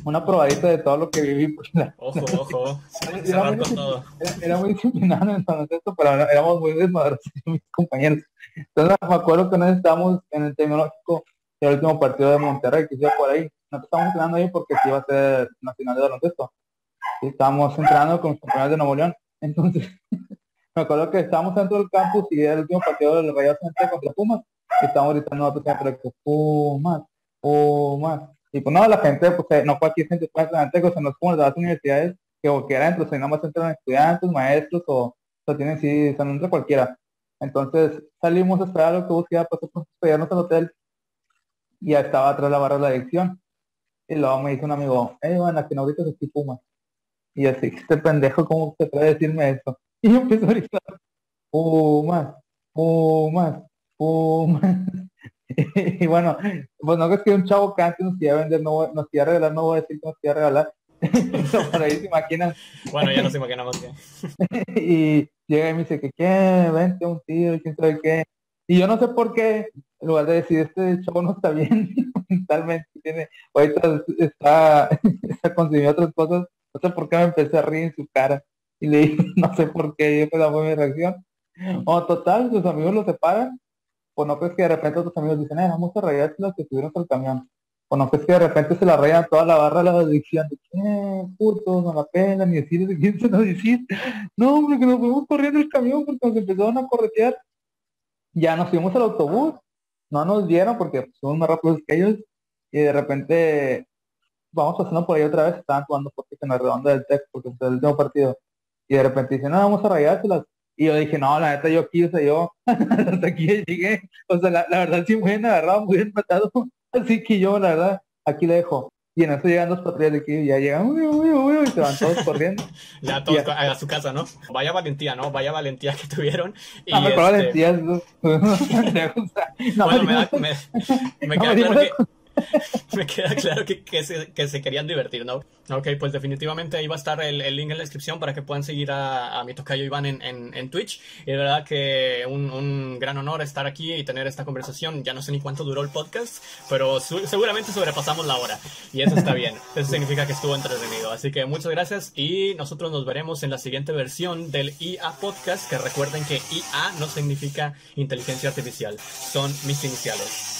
una probadita de todo lo que viví. Pues, ojo, ojo. Era, muy, todo. Era, muy disciplinado en el baloncesto, pero éramos muy desmadrosos mis compañeros. Entonces me acuerdo que nos estábamos en el tecnológico el último partido de Monterrey, que iba por ahí. No estábamos entrenando ahí porque iba a ser nacional de baloncesto. Y estábamos entrenando con los compañeros de Nuevo León. Entonces, me acuerdo que estábamos dentro del campus y era el último partido del Rayo contra Pumas. Y estábamos gritando a pero que Pumas, Pumas. Y pues no, la gente, pues eh, no puede entrar en o sea, no es como las universidades que que adentro, o nada más entran estudiantes, maestros, o, o tienen sí, o sea, no entra cualquiera. Entonces salimos a esperar lo que busqué, pasó por esperarnos al hotel y ya estaba atrás la barra de la adicción. Y luego me dice un amigo, hey, bueno, que no grites así Puma. Y así, este pendejo, ¿cómo se puede decirme eso? Y yo empiezo a gritar, Puma, Puma, Puma. y bueno, pues no es que un chavo que antes nos quería vender, no, nos quería regalar, no voy a decir que nos quería regalar. Por ahí se imaginan. Bueno, ya nos imaginamos que. y llega y me dice que qué, vente un tío, quién sabe qué. Y yo no sé por qué, en lugar de decir, este chavo no está bien mentalmente, tiene, ahorita está, está consumiendo otras cosas, no sé por qué me empecé a reír en su cara. Y le dije, no sé por qué, y esa fue mi reacción. O total, sus amigos lo separan o no crees que de repente otros amigos dicen, eh, vamos a rayar los que estuvieron por el camión. O no crees que de repente se la rayan toda la barra de la adicción, de que, puto, no la pena, ni decir de quién se nos decir. No, hombre, que nos fuimos corriendo el camión porque nos empezaron a corretear. Ya nos fuimos al autobús, no nos dieron porque pues, somos más rápidos que ellos, y de repente vamos pasando por ahí otra vez, estaban jugando porque en la redonda del Tec, porque fue el último partido. Y de repente dicen, no, vamos a rayárselas. Y yo dije, no, la neta yo quise, yo hasta aquí llegué. O sea, la, verdad sí muy bien agarrado, muy bien tratado. Así que yo, la verdad, aquí le dejo. Y en eso llegan los patrullas de aquí y ya llegan, uy, uy, uy, y se van todos corriendo. ya todos a, su casa, ¿no? Vaya valentía, ¿no? Vaya valentía que tuvieron. Y ah, este... valentía. no, bueno, me, da, me, me queda claro que me queda claro que, que, se, que, se, querían divertir, ¿no? Ok, pues definitivamente ahí va a estar el, el link en la descripción para que puedan seguir a, a mi tocayo Iván en, en, en, Twitch. Y de verdad que un, un, gran honor estar aquí y tener esta conversación. Ya no sé ni cuánto duró el podcast, pero seguramente sobrepasamos la hora. Y eso está bien. Eso significa que estuvo entretenido. Así que muchas gracias y nosotros nos veremos en la siguiente versión del IA Podcast. Que recuerden que IA no significa inteligencia artificial, son mis iniciales.